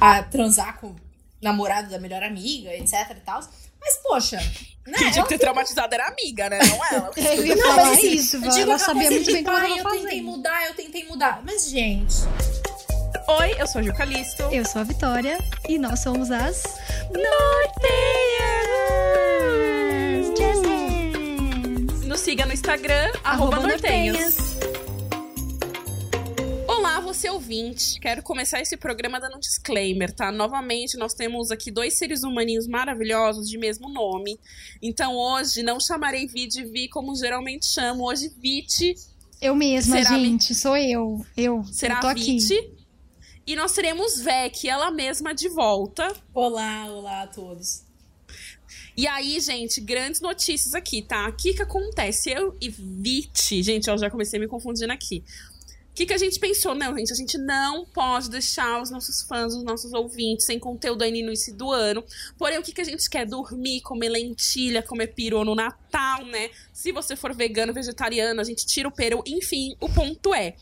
a transar com o namorado da melhor amiga, etc e tal. Mas, poxa, né? Quem tinha que ter traumatizado era a amiga, né? Não ela. Eu ia Não, mas assim, isso, eu ela sabia muito bem como "Pai, ela eu tava tentei fazendo. mudar, eu tentei mudar. Mas, gente, Oi, eu sou a Gil Calisto. Eu sou a Vitória e nós somos as Norteias! Nos siga no Instagram, arroba nortenhas. Olá, você ouvinte. Quero começar esse programa dando um disclaimer, tá? Novamente, nós temos aqui dois seres humaninhos maravilhosos de mesmo nome. Então, hoje, não chamarei Vi de Vi como geralmente chamo. Hoje, Viti Eu mesma, Será, gente, sou eu. Eu, será eu tô aqui. Viti. E nós teremos Vec, ela mesma de volta. olá, olá a todos. E aí, gente, grandes notícias aqui, tá? O que que acontece? Eu e Viti, gente, eu já comecei me confundindo aqui. O que que a gente pensou? Não, gente, a gente não pode deixar os nossos fãs, os nossos ouvintes sem conteúdo aí no início do ano. Porém, o que que a gente quer? Dormir, comer lentilha, comer peru no Natal, né? Se você for vegano, vegetariano, a gente tira o peru. Enfim, o ponto é,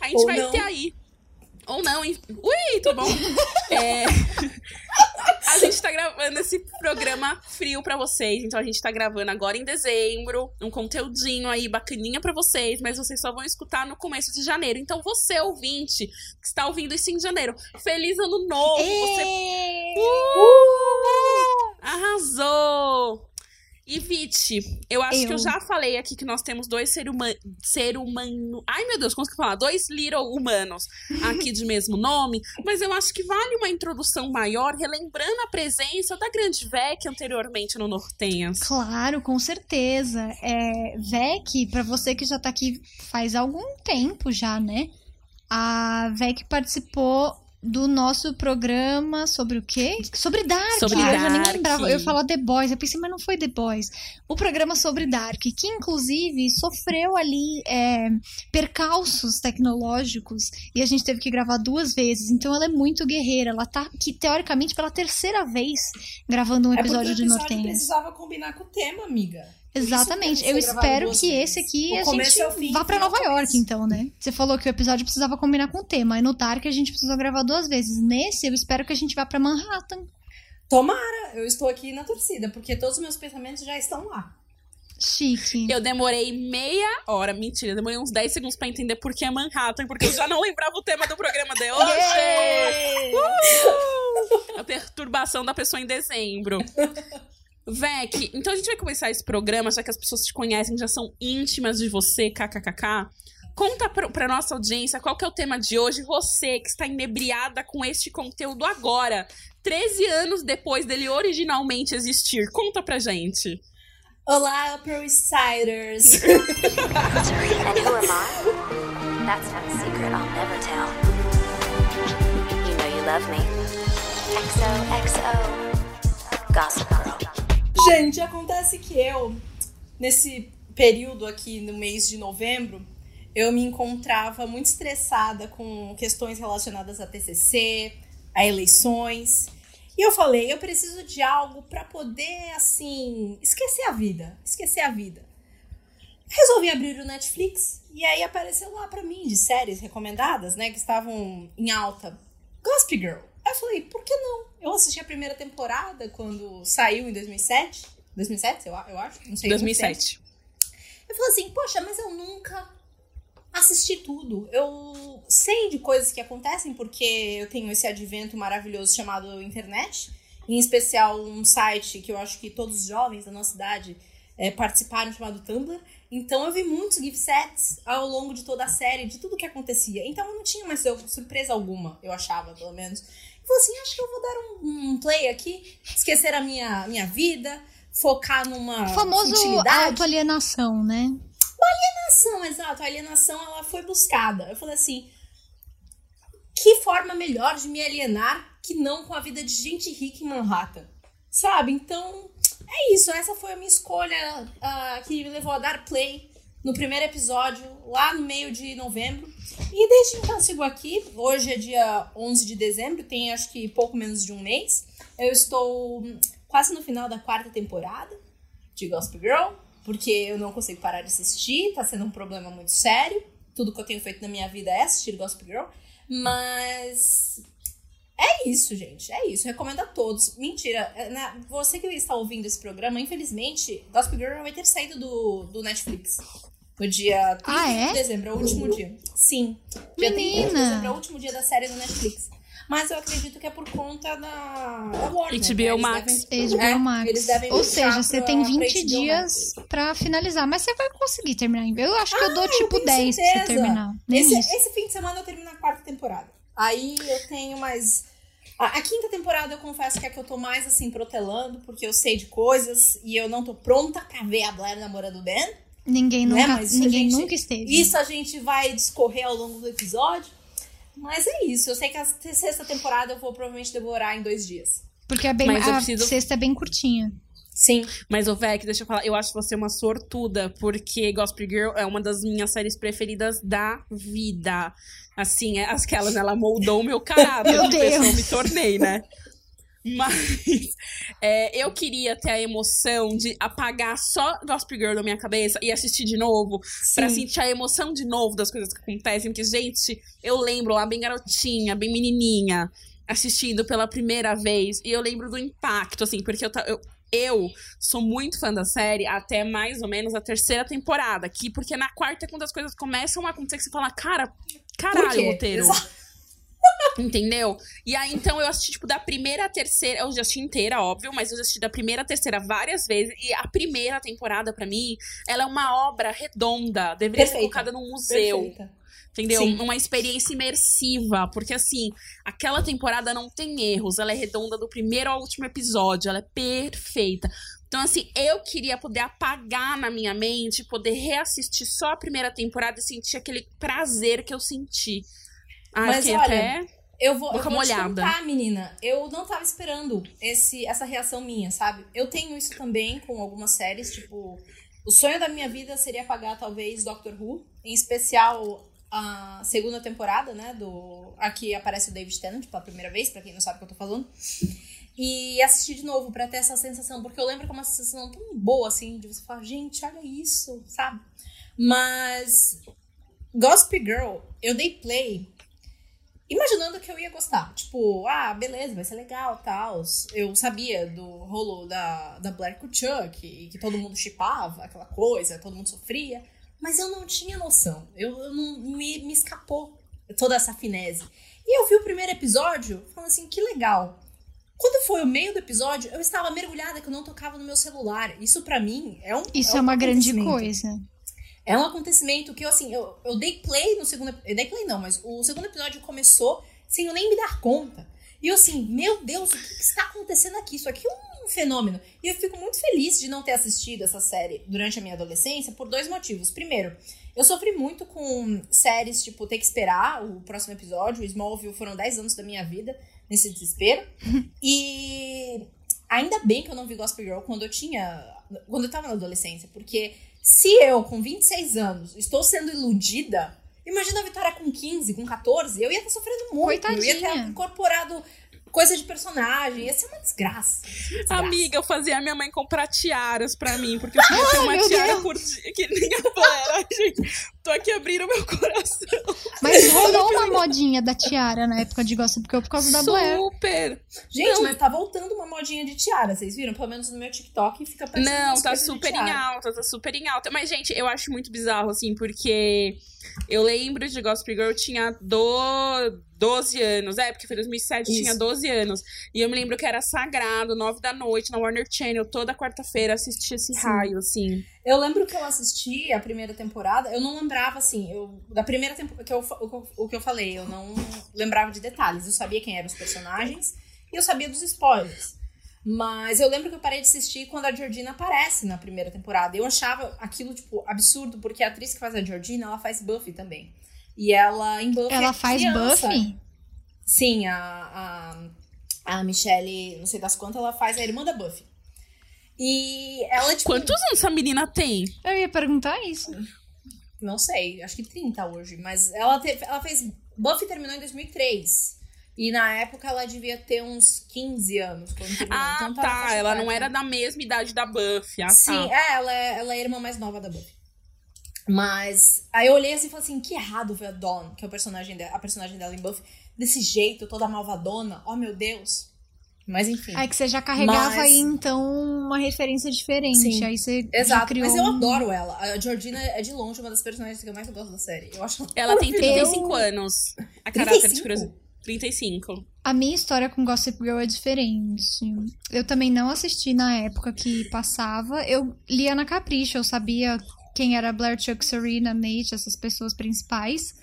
a gente Ou vai não. ter aí... Ou não, enfim. Ui, tudo bom? É... A gente tá gravando esse programa frio pra vocês. Então a gente tá gravando agora em dezembro. Um conteúdinho aí bacaninha pra vocês. Mas vocês só vão escutar no começo de janeiro. Então você, ouvinte, que está ouvindo isso em janeiro, feliz ano novo! Você arrasou! E Viti, eu acho Eu. que eu já falei aqui que nós temos dois ser, huma ser humano. Ai, meu Deus, como que falar? Dois little humanos aqui de mesmo nome. Mas eu acho que vale uma introdução maior, relembrando a presença da grande Vec anteriormente no Nortenhas. Claro, com certeza. É, Vec, pra você que já tá aqui faz algum tempo já, né? A Vec participou do nosso programa sobre o quê? Sobre Dark. Sobre eu já nem Dark. lembrava. Eu ia falar The Boys. Eu pensei, mas não foi The Boys. O programa sobre Dark, que inclusive sofreu ali é, percalços tecnológicos e a gente teve que gravar duas vezes. Então ela é muito guerreira. Ela tá aqui, teoricamente, pela terceira vez gravando um episódio é porque de Nortenhas. precisava combinar com o tema, amiga. Exatamente. Eu espero que vezes. esse aqui O a gente ao fim, vá ao Nova York, então, né? Você falou que o episódio precisava combinar com o tema. E no Dark a gente precisou gravar duas vezes. Nesse, eu espero que a gente vá pra Manhattan. Tomara, eu estou aqui na torcida, porque todos os meus pensamentos já estão lá. Chique. Eu demorei meia hora, mentira, demorei uns 10 segundos pra entender por que é Manhattan, porque eu já não lembrava o tema do programa de hoje. Uh! A perturbação da pessoa em dezembro. Vec, então a gente vai começar esse programa, já que as pessoas te conhecem, já são íntimas de você, kkkk. Conta pra, pra nossa audiência qual que é o tema de hoje. Você que está inebriada com este conteúdo agora, 13 anos depois dele originalmente existir. Conta pra gente. Olá, Upper Siders! And who am I? That's not a secret I'll never tell. You know you love me. XOXO. Gente, acontece que eu, nesse período aqui no mês de novembro, eu me encontrava muito estressada com questões relacionadas a TCC, a eleições. E eu falei, eu preciso de algo pra poder, assim, esquecer a vida. Esquecer a vida. Resolvi abrir o Netflix e aí apareceu lá pra mim de séries recomendadas, né, que estavam em alta. Gossip Girl. Aí eu falei, por que não? Eu assisti a primeira temporada quando saiu em 2007. 2007, eu, eu acho? Não sei. muito tempo. 2007. Eu falei assim, poxa, mas eu nunca assisti tudo. Eu sei de coisas que acontecem porque eu tenho esse advento maravilhoso chamado internet. Em especial um site que eu acho que todos os jovens da nossa idade eh, participaram, chamado Tumblr. Então eu vi muitos gift sets ao longo de toda a série, de tudo que acontecia. Então eu não tinha mais sur- surpresa alguma, eu achava, pelo menos. Eu falei assim, acho que eu vou dar um, um play aqui, esquecer a minha, minha vida, focar numa O famoso autoalienação, né? alienação, exato. A alienação ela foi buscada. Eu falei assim: que forma melhor de me alienar que não com a vida de gente rica em Manhattan? Sabe? Então, é isso. Essa foi a minha escolha ah, que me levou a dar play no primeiro episódio, lá no meio de novembro. E desde então sigo aqui. Hoje é dia 11 de dezembro, tem acho que pouco menos de um mês. Eu estou hum, quase no final da quarta temporada de Gospel Girl, porque eu não consigo parar de assistir, tá sendo um problema muito sério. Tudo que eu tenho feito na minha vida é assistir Gospel Girl, mas É isso, gente. É isso. Recomendo a todos. Mentira. é, na- Você que está ouvindo esse programa, infelizmente, Gossip Girl vai ter saído do, do Netflix. No dia 30 Ah, é? de dezembro, é o último dia. Sim. Dia 30 de Menina. dezembro é o último dia da série do Netflix. Mas eu acredito que é por conta da, da Warner. HBO né? Eles Max. devem- HBO é, Max. Eles devem Ou seja, você tem pra 20 HBO dias Max. pra finalizar. Mas você vai conseguir terminar. Eu acho que eu dou tipo tenho 10 pra você certeza. terminar. Nem Esse, isso. esse fim de semana eu termino a quarta temporada. Aí eu tenho mais. A, a quinta temporada eu confesso que é a que eu tô mais assim protelando, porque eu sei de coisas e eu não tô pronta pra ver a Blair namorando o Ben. Ninguém Né? nunca, a ninguém gente- nunca esteve. Isso a gente vai discorrer ao longo do episódio. Mas é isso. Eu sei que a sexta temporada eu vou provavelmente devorar em dois dias. Porque é bem, Mas a preciso- sexta é bem curtinha. Sim. Mas, ô, Vec, deixa eu falar, eu acho você uma sortuda, porque Gospel Girl é uma das minhas séries preferidas da vida. Assim, é aquelas, ela moldou o meu caráter, Meu que pessoa eu Deus. me tornei, né? Mas é, eu queria ter a emoção de apagar só Gospel Girl da minha cabeça e assistir de novo, pra Sim. sentir a emoção de novo das coisas que acontecem. Porque, gente, eu lembro lá bem garotinha, bem menininha, assistindo pela primeira vez. E eu lembro do impacto, assim, porque eu, eu, eu sou muito fã da série até mais ou menos a terceira temporada. Que, porque na quarta é quando as coisas começam a acontecer que você fala, cara, caralho, roteiro. Exato. Entendeu? E aí, então, eu assisti, tipo, da primeira à terceira. Eu já assisti inteira, óbvio, mas eu já assisti da primeira à terceira várias vezes. E a primeira temporada, pra mim, ela é uma obra redonda. Deveria ser Perfeita. colocada num museu. Perfeita. Entendeu? Sim. Uma experiência imersiva. Porque, assim, aquela temporada não tem erros. Ela é redonda do primeiro ao último episódio. Ela é perfeita. Então, assim, eu queria poder apagar na minha mente, poder reassistir só a primeira temporada e sentir aquele prazer que eu senti. Ah, Mas olha, até. Eu vou, eu vou te molhada. contar, menina. Eu não tava esperando esse, essa reação minha, sabe? Eu tenho isso também com algumas séries, tipo... O sonho da minha vida seria pagar, talvez, Doctor Who. Em especial, a segunda temporada, né? Do... Aqui aparece o David Tennant pela primeira vez, pra quem não sabe o que eu tô falando. E assistir de novo pra ter essa sensação. Porque eu lembro que é uma sensação tão boa, assim, de você falar, gente, olha isso, sabe? Mas... Gossip Girl, eu dei play imaginando que eu ia gostar. Tipo, ah, beleza, vai ser legal, tal. Eu sabia do rolo da, da Blair com o Chuck, e que todo mundo chipava, aquela coisa, todo mundo sofria. Mas eu não tinha noção. Eu, eu não me, me escapou toda essa finese. E eu vi o primeiro episódio, falando assim, que legal. Quando foi o meio do episódio, eu estava mergulhada que eu não tocava no meu celular. Isso pra mim é um Isso um é uma grande coisa. É um acontecimento que eu, assim, eu, eu dei play no segundo. Eu dei play não, mas o segundo episódio começou sem eu nem me dar conta. E eu, assim, meu Deus, o que, que está acontecendo aqui? Isso aqui é um fenômeno. E eu fico muito feliz de não ter assistido essa série durante a minha adolescência por dois motivos. Primeiro, eu sofri muito com séries, tipo, ter que esperar o próximo episódio. O Smallville foram 10 anos da minha vida nesse desespero. e ainda bem que eu não vi Gospel Girl quando eu tinha. Quando eu tava na adolescência, porque se eu, com 26 anos, estou sendo iludida, imagina a Vitória com 15, com 14, eu ia estar sofrendo muito. Eu ia ter Coitadinha. incorporado coisa de personagem. Ia ser uma desgraça. Uma desgraça. Amiga, eu fazia a minha mãe comprar tiaras pra mim, porque eu queria ter uma tiara Deus. por dia, que nem a gente, tô aqui abrindo meu coração. Mas rolou uma modinha da tiara na época de Gossip Girl por causa da Blair. Super. Gente, Não. mas tá voltando uma modinha de tiara, vocês viram? Pelo menos no meu TikTok fica parecendo Não, tá super em alta, tá super em alta. Mas, gente, eu acho muito bizarro, assim, porque eu lembro de Gospel Girl, eu tinha do... 12 anos. É, porque foi 2007, eu Isso. tinha 12 anos. E eu me lembro que era sagrado, 9 da noite, na Warner Channel, toda quarta-feira, assistia esse Sim. raio, assim. Eu lembro que eu assisti a primeira temporada, eu não lembrava, assim, eu, da primeira temporada, que eu, o, que eu- o que eu falei, eu não lembrava de detalhes. Eu sabia quem eram os personagens e eu sabia dos spoilers. Mas eu lembro que eu parei de assistir quando a Georgina aparece na primeira temporada. Eu achava aquilo, tipo, absurdo, porque a atriz que faz a Georgina, ela faz Buffy também. E ela, em Buffy, Ela é faz criança. Buffy? Sim, a, a, a Michelle, não sei das quantas, ela faz a irmã da Buffy. E ela, tipo... Quantos anos essa menina tem? Eu ia perguntar isso. Não sei, acho que 30 hoje. Mas ela, teve, ela fez. Buffy terminou em 2003. E na época ela devia ter uns 15 anos quando terminou. Ah, então tá tá. Ela etária. não era da mesma idade da Buffy. Ah, Sim, tá. é, ela é, ela é a irmã mais nova da Buffy. Mas aí eu olhei assim e falei assim, que errado ver a Dawn, que é o personagem dela, a personagem dela em Buffy, desse jeito, toda malvadona. Oh, meu Deus. Mas enfim. Aí que você já carregava Mas- aí, então, uma referência diferente. Sim, aí você Exato, criou mas eu um- adoro ela. A Georgina é de longe uma das personagens que eu mais gosto da série. Eu acho Ela tem maravilhosa. 35 anos. A caráter de 35? curiosidade. 35. A minha história com Gossip Girl é diferente. Eu também não assisti na época que passava. Eu lia na Capricho, eu sabia quem era Blair, Chuck, Serena, Nate, essas pessoas principais.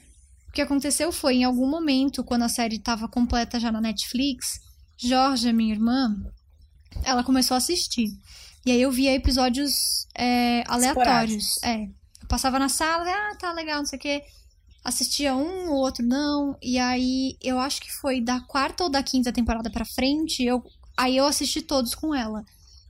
O que aconteceu foi, em algum momento, quando a série estava completa já na Netflix, Georgia, minha irmã, ela começou a assistir. E aí eu via episódios é, aleatórios. É. Eu passava na sala, ah, tá legal, não sei o quê. Assistia um, o outro não. E aí eu acho que foi da quarta ou da quinta temporada pra frente, eu, aí eu assisti todos com ela.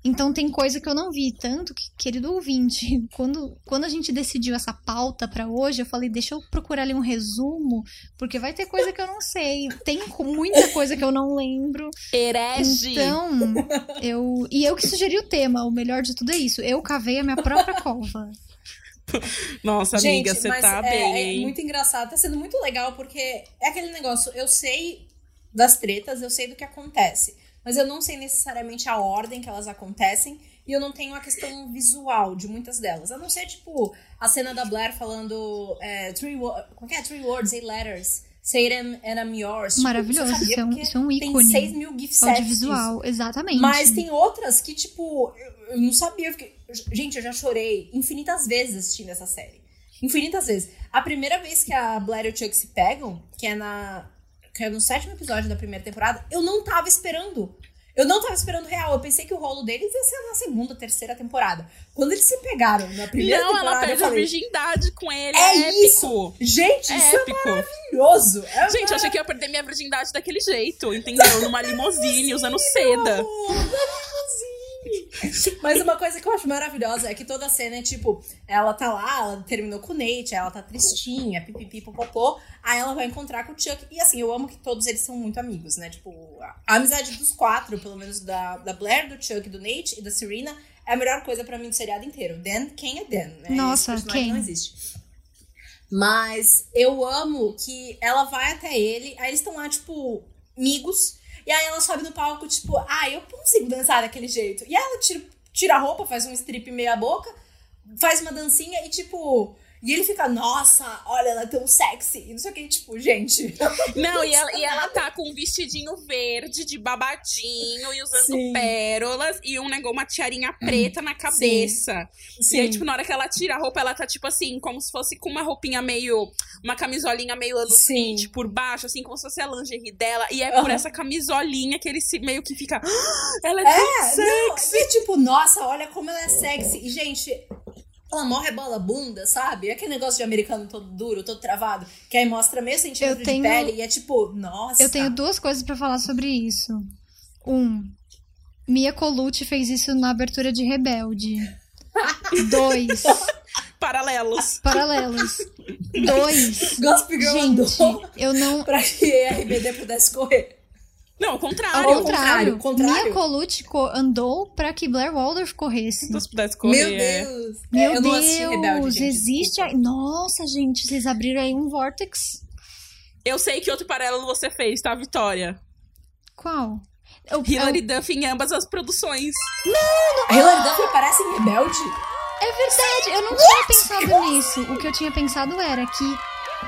Então tem coisa que eu não vi, tanto que, querido ouvinte, quando, quando a gente decidiu essa pauta pra hoje, eu falei, deixa eu procurar ali um resumo, porque vai ter coisa que eu não sei. Tem muita coisa que eu não lembro. Herege! Então, eu. E eu que sugeri o tema, o melhor de tudo é isso. Eu cavei a minha própria cova. Nossa, amiga, você tá é, bem, é muito engraçado, tá sendo muito legal, porque é aquele negócio, eu sei das tretas, eu sei do que acontece, mas eu não sei necessariamente a ordem que elas acontecem, e eu não tenho a questão visual de muitas delas. A não ser, tipo, a cena da Blair falando é, three, como é é? Three words, eight letters. Say them and I'm yours. Tipo, Maravilhoso, sabia isso é um- isso é um ícone Tem 6 mil gift sets. Audiovisual, exatamente. Mas tem outras que, tipo, eu, eu não sabia. Eu fiquei... Gente, eu já chorei infinitas vezes assistindo essa série. Infinitas vezes. A primeira vez que a Blair e o Chuck se pegam, que é na. que é no sétimo episódio da primeira temporada, eu não tava esperando. Eu não tava esperando real. Eu pensei que o rolo deles ia ser na segunda, terceira temporada. Quando eles se pegaram na primeira Não, temporada, ela eu perde a falei, virgindade com ele. É É, isso! Gente, É isso é épico. maravilhoso! É Gente, eu achei que eu ia perder minha virgindade daquele jeito, entendeu? Numa limusine, usando seda. Mas uma coisa que eu acho maravilhosa é que toda a cena é tipo, ela tá lá, ela terminou com o Nate, ela tá tristinha, pipipi, popopô, aí ela vai encontrar com o Chuck. E assim, eu amo que todos eles são muito amigos, né? Tipo, a amizade dos quatro, pelo menos da, da Blair, do Chuck, do Nate e da Serena, é a melhor coisa pra mim do seriado inteiro. Dan, quem é Dan, né? Nossa, quem? não existe. Mas eu amo que ela vai até ele, aí eles estão lá, tipo, amigos. E aí ela sobe no palco, tipo, ah, eu consigo dançar daquele jeito. E ela tira, tira a roupa, faz um strip meia boca, faz uma dancinha e, tipo. E ele fica, nossa, olha, ela é tão sexy. E não sei o que, tipo, gente. Não, e ela, e ela tá com um vestidinho verde de babadinho e usando Sim. pérolas e um negócio, uma tiarinha preta na cabeça. E aí, tipo, na hora que ela tira a roupa, ela tá, tipo assim, como se fosse com uma roupinha meio. Uma camisolinha meio Sim. 20 por baixo, assim, como se fosse a lingerie dela. E é por Aham. essa camisolinha que ele se meio que fica. "Ah, Ela é, tão É, sexy. não, e tipo, nossa, olha como ela é sexy. E, gente, ela morre bola bunda, sabe? Aquele negócio de americano todo duro, todo travado, que aí mostra meio centímetro Eu tenho- de pele e é tipo, nossa. Eu tenho duas coisas pra falar sobre isso. Um, Mia Colucci fez isso na abertura de Rebelde. Dois, Paralelos. paralelos. Dois, Gossip Girl gente, andou eu não. pra que a RBD pudesse correr. Não, ao Ao contrário. Ao contrário, contrário, contrário. Mia Colucci co- andou pra que Blair Waldorf corresse. Se pudesse correr. Meu é. Deus. Meu eu não Rebelde, Deus, gente, existe. desculpa. Nossa, gente, vocês abriram aí um vortex. Eu sei que outro paralelo você fez, tá, Vitória? Qual? Eu, Hilary eu- Duff em ambas as produções. A Hilary Duff aparece em Rebelde? É verdade, eu não tinha pensado nisso. O que eu tinha pensado era que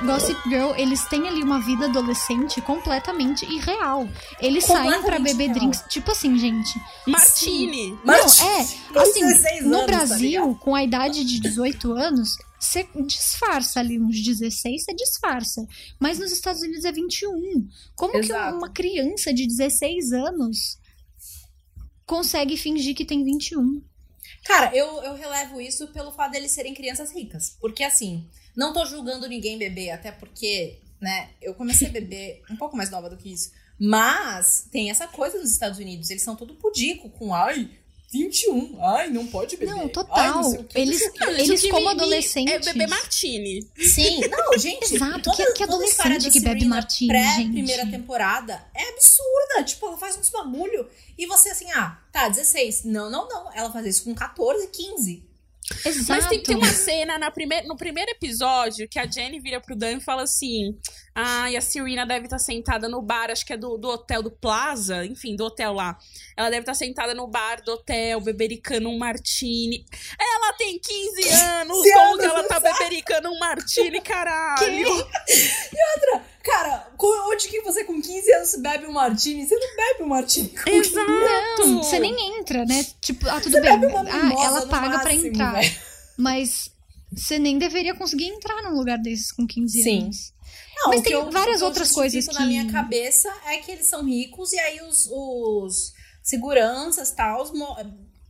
Gossip Girl, eles têm ali uma vida adolescente completamente irreal. Eles saem pra Completamente beber irreal. drinks, tipo assim, gente. Martini. Não, Martin, é, assim, 16 no anos, tá Brasil, ligado? com a idade de 18 anos, você disfarça ali uns 16, você disfarça. Mas nos Estados Unidos é 21. Como Exato. que uma criança de 16 anos consegue fingir que tem 21? Cara, eu, eu relevo isso pelo fato deles serem crianças ricas. Porque, assim, não tô julgando ninguém beber, até porque, né, eu comecei a beber um pouco mais nova do que isso. Mas tem essa coisa nos Estados Unidos, eles são todo pudico com, ai, 21, ai, não pode beber. Não, Ai, total. não sei o quê, Eles, não. Não, eles como adolescentes. É beber Martini. Sim, não, gente. Exato, toda- que- que adolescente que bebe martini, pré gente. primeira temporada é absurda. Tipo, ela faz uns bagulho e você assim, ah, tá, 16. Não, não, não. Ela faz isso com 14, 15. Exato. Mas tem, tem uma cena na primeir, no primeiro episódio que a Jenny vira pro Dan e fala assim: Ai, a Serena deve estar sentada no bar, acho que é do, do hotel do Plaza, enfim, do hotel lá. Ela deve estar sentada no bar do hotel, bebericando um martini. Ela tem 15 anos, como que ela tá bebericando um martini, caralho? Cara, onde que você com 15 anos bebe um martini? Você não bebe um martini com Exato! Não, você nem entra, né? Tipo, ah, tudo Você bem. Ah, ela paga pra máximo, entrar. velho. Mas você nem deveria conseguir entrar num lugar desses com 15 Sim. anos. Não, Mas que tem eu- várias o que eu outras coisas justifico na que- minha cabeça é que eles são ricos e aí os, os seguranças tal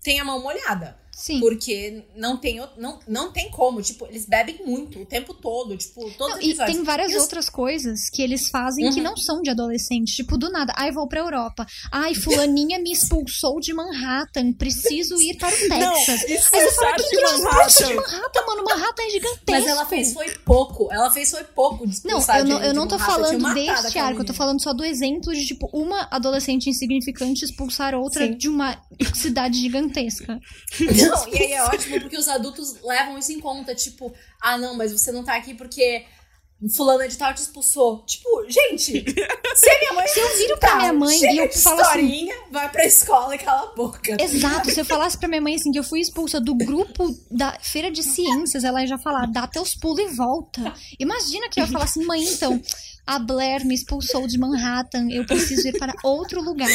têm a mão molhada. Sim. Porque não tem, não, não tem como. Tipo, eles bebem muito o tempo todo. Tipo, todos Não, e tem várias outras coisas que eles fazem que Uhum. não são de adolescente. Tipo, do nada. Ai, vou pra Europa. Ai, fulaninha me expulsou de Manhattan. Preciso ir para o Texas. isso Aí você fala, sabe quem que expulsa de Manhattan? Mano? Manhattan é gigantesco. Mas ela fez foi pouco. Ela fez foi pouco de Não, eu não, eu não tô Manhattan. Falando deste arco, eu tô falando só do exemplo de, tipo, uma adolescente insignificante expulsar outra Sim. de uma cidade gigantesca. Não, e aí é ótimo porque os adultos levam isso em conta. Tipo, ah, não, mas você não tá aqui porque fulano de tal te expulsou. Tipo, gente, se a minha mãe. Se eu viro pra minha mãe e eu falo assim- vai pra escola e cala a boca. Exato, se eu falasse pra minha mãe assim que eu fui expulsa do grupo da feira de ciências, ela ia já falar, dá teus pulos e volta. Imagina que eu ia falar assim, mãe, então, a Blair me expulsou de Manhattan, eu preciso ir para outro lugar.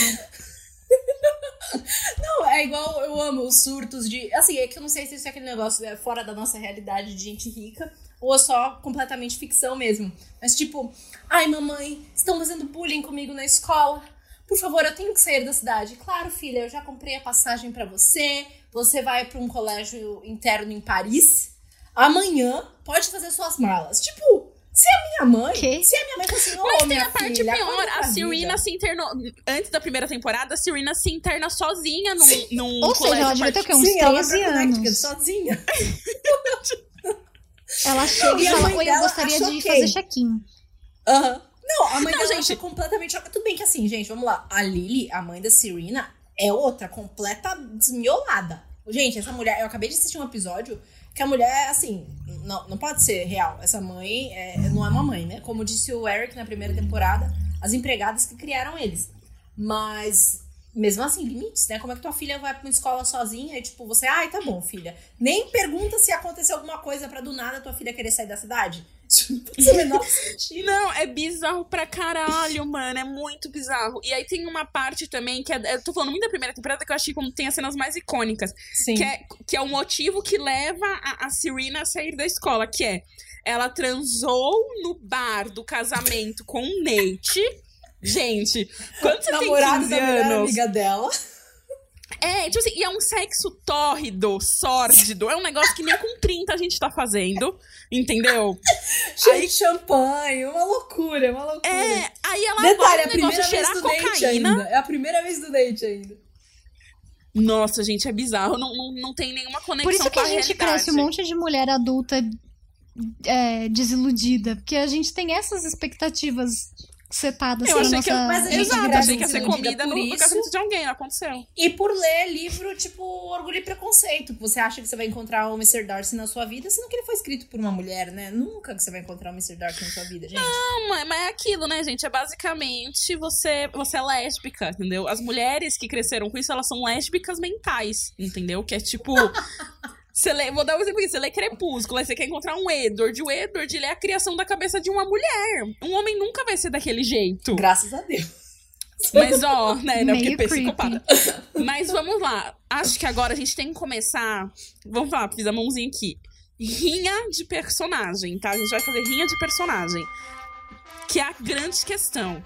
Não, é igual eu amo os surtos de. Assim, é que eu não sei se isso é aquele negócio é fora da nossa realidade de gente rica ou é só completamente ficção mesmo. Mas tipo, ai mamãe, estão fazendo bullying comigo na escola. Por favor, eu tenho que sair da cidade. Claro, filha, eu já comprei a passagem pra você. Você vai pra um colégio interno em Paris. Amanhã pode fazer suas malas. Tipo, se a minha mãe. Quê? Se a minha mãe fosse assim, ô, Mas tem minha a parte filha, pior, a Serena vida. se internou. Antes da primeira temporada, a Serena se interna sozinha num, num Ou seja, ela devia ter o quê? Uns Sim, ela vai 13 pra Connecticut anos. sozinha. Ela chega E fala, oi, eu gostaria de ok. fazer check-in. Aham. Não, a mãe Não, dela gente. acha completamente. Tudo bem que assim, gente, vamos lá. A Lily, a mãe da Serena, é outra, completa desmiolada. Gente, essa mulher, eu acabei de assistir um episódio que a mulher, assim, não, não pode ser real. Essa mãe é, não é uma mãe, né? Como disse o Eric na primeira temporada, as empregadas que criaram eles. Mas, mesmo assim, limites, né? Como é que tua filha vai pra uma escola sozinha e, tipo, você, ai, tá bom, filha. Nem pergunta se aconteceu alguma coisa pra do nada tua filha querer sair da cidade. Não faz o menor sentido. Não, é bizarro pra caralho, mano. É muito bizarro. E aí tem uma parte também que é. Eu tô falando muito da primeira temporada que eu achei como tem as cenas mais icônicas. Sim. Que é, que é o motivo que leva a, a Serena a sair da escola, que é ela transou no bar do casamento com o Nate. Gente, quando você tem namorado 15 da melhor anos. amiga dela. É, tipo assim, e é um sexo tórrido, sórdido. É um negócio que nem com 30 a gente tá fazendo. Entendeu? Cheio de champanhe, uma loucura, uma loucura. É, aí ela Detalhe, vai a primeira vez do date cocaína. ainda. É a primeira vez do date ainda. Nossa, gente, é bizarro. Não, não, não tem nenhuma conexão Por isso que a a gente realidade. cresce um monte de mulher adulta é, desiludida. Porque a gente tem essas expectativas setadas Eu na achei nossa... que eu, mas a gente exato, vira achei que ia ser comida por no, no isso. casamento de alguém, não aconteceu. E por ler livro, tipo, Orgulho e Preconceito. que Você acha que você vai encontrar o Mr. Darcy na sua vida, sendo que ele foi escrito por uma mulher, né? Nunca que você vai encontrar o Mr. Darcy na sua vida, gente. Não, mas mas é aquilo, né, gente? É basicamente você, você é lésbica, entendeu? As mulheres que cresceram com isso, elas são lésbicas mentais, entendeu? Que é tipo. Você lê, vou dar um exemplo aqui, você lê Crepúsculo, aí você quer encontrar um Edward. O Edward, ele é a criação da cabeça de uma mulher. Um homem nunca vai ser daquele jeito. Graças a Deus. Mas, ó, né, não, porque Meio psicopata. Mas vamos lá. Acho que agora a gente tem que começar. Vamos lá, fiz a mãozinha aqui. Rinha de personagem, tá? A gente vai fazer rinha de personagem. Que é a grande questão.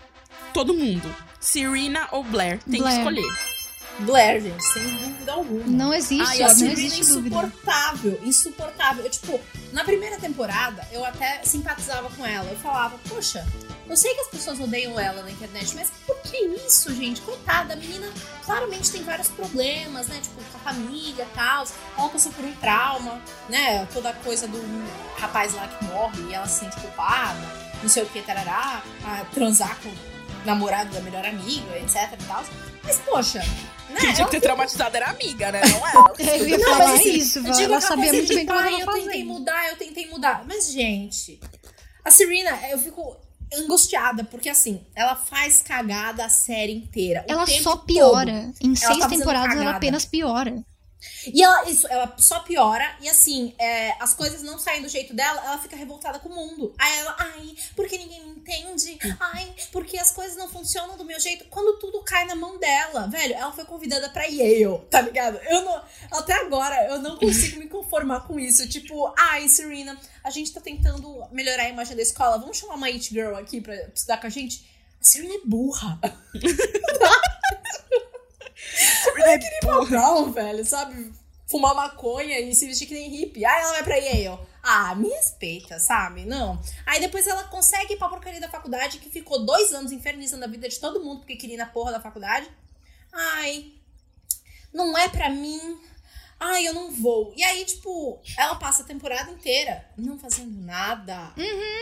Todo mundo. Serena ou Blair? Tem Blair. que escolher. Blair, gente, sem dúvida alguma. Não existe, Ai, a não Serena é existe dúvida. insuportável, insuportável. Eu, tipo, na primeira temporada, eu até simpatizava com ela. Eu falava, poxa, eu sei que as pessoas odeiam ela na internet, mas por que isso, gente? Coitada, a menina claramente tem vários problemas, né? Tipo, com a família e tal. Ela passou por um trauma, né? Toda coisa do rapaz lá que morre e ela se sente culpada, não sei o que, tarará, a transar com namorado da melhor amiga, etc e tal. Mas, poxa, né? Quem tinha ela que ter traumatizado era a amiga, né? Não ela. Eu ia Não, falar mas, assim, isso, eu ela digo aquela sabia muito bem o que ela "Ai, estava eu tentei mudar, eu tentei mudar. Mas, gente, a Serena, eu fico angustiada, porque assim, ela faz cagada a série inteira. o Ela tempo só todo. piora. Em seis tá fazendo temporadas, ela apenas piora. E ela, isso, ela só piora, e assim, é, as coisas não saem do jeito dela, ela fica revoltada com o mundo. Aí ela, ai, porque ninguém me entende? Ai, porque as coisas não funcionam do meu jeito. Quando tudo cai na mão dela, velho, ela foi convidada pra Yale, tá ligado? Eu não, até agora, eu não consigo me conformar com isso. Tipo, ai, Serena, a gente tá tentando melhorar a imagem da escola, vamos chamar uma It Girl aqui pra estudar com a gente? A Serena é burra. Serena é queria ir pra Brown, velho, sabe? Fumar maconha e se vestir que nem hippie. Aí ela vai pra Yale. Ah, me respeita, sabe? Não. Aí depois ela consegue ir pra porcaria da faculdade, que ficou dois anos infernizando a vida de todo mundo porque queria ir na porra da faculdade. Ai, não é pra mim. Ai, eu não vou. E aí, tipo, ela passa a temporada inteira não fazendo nada.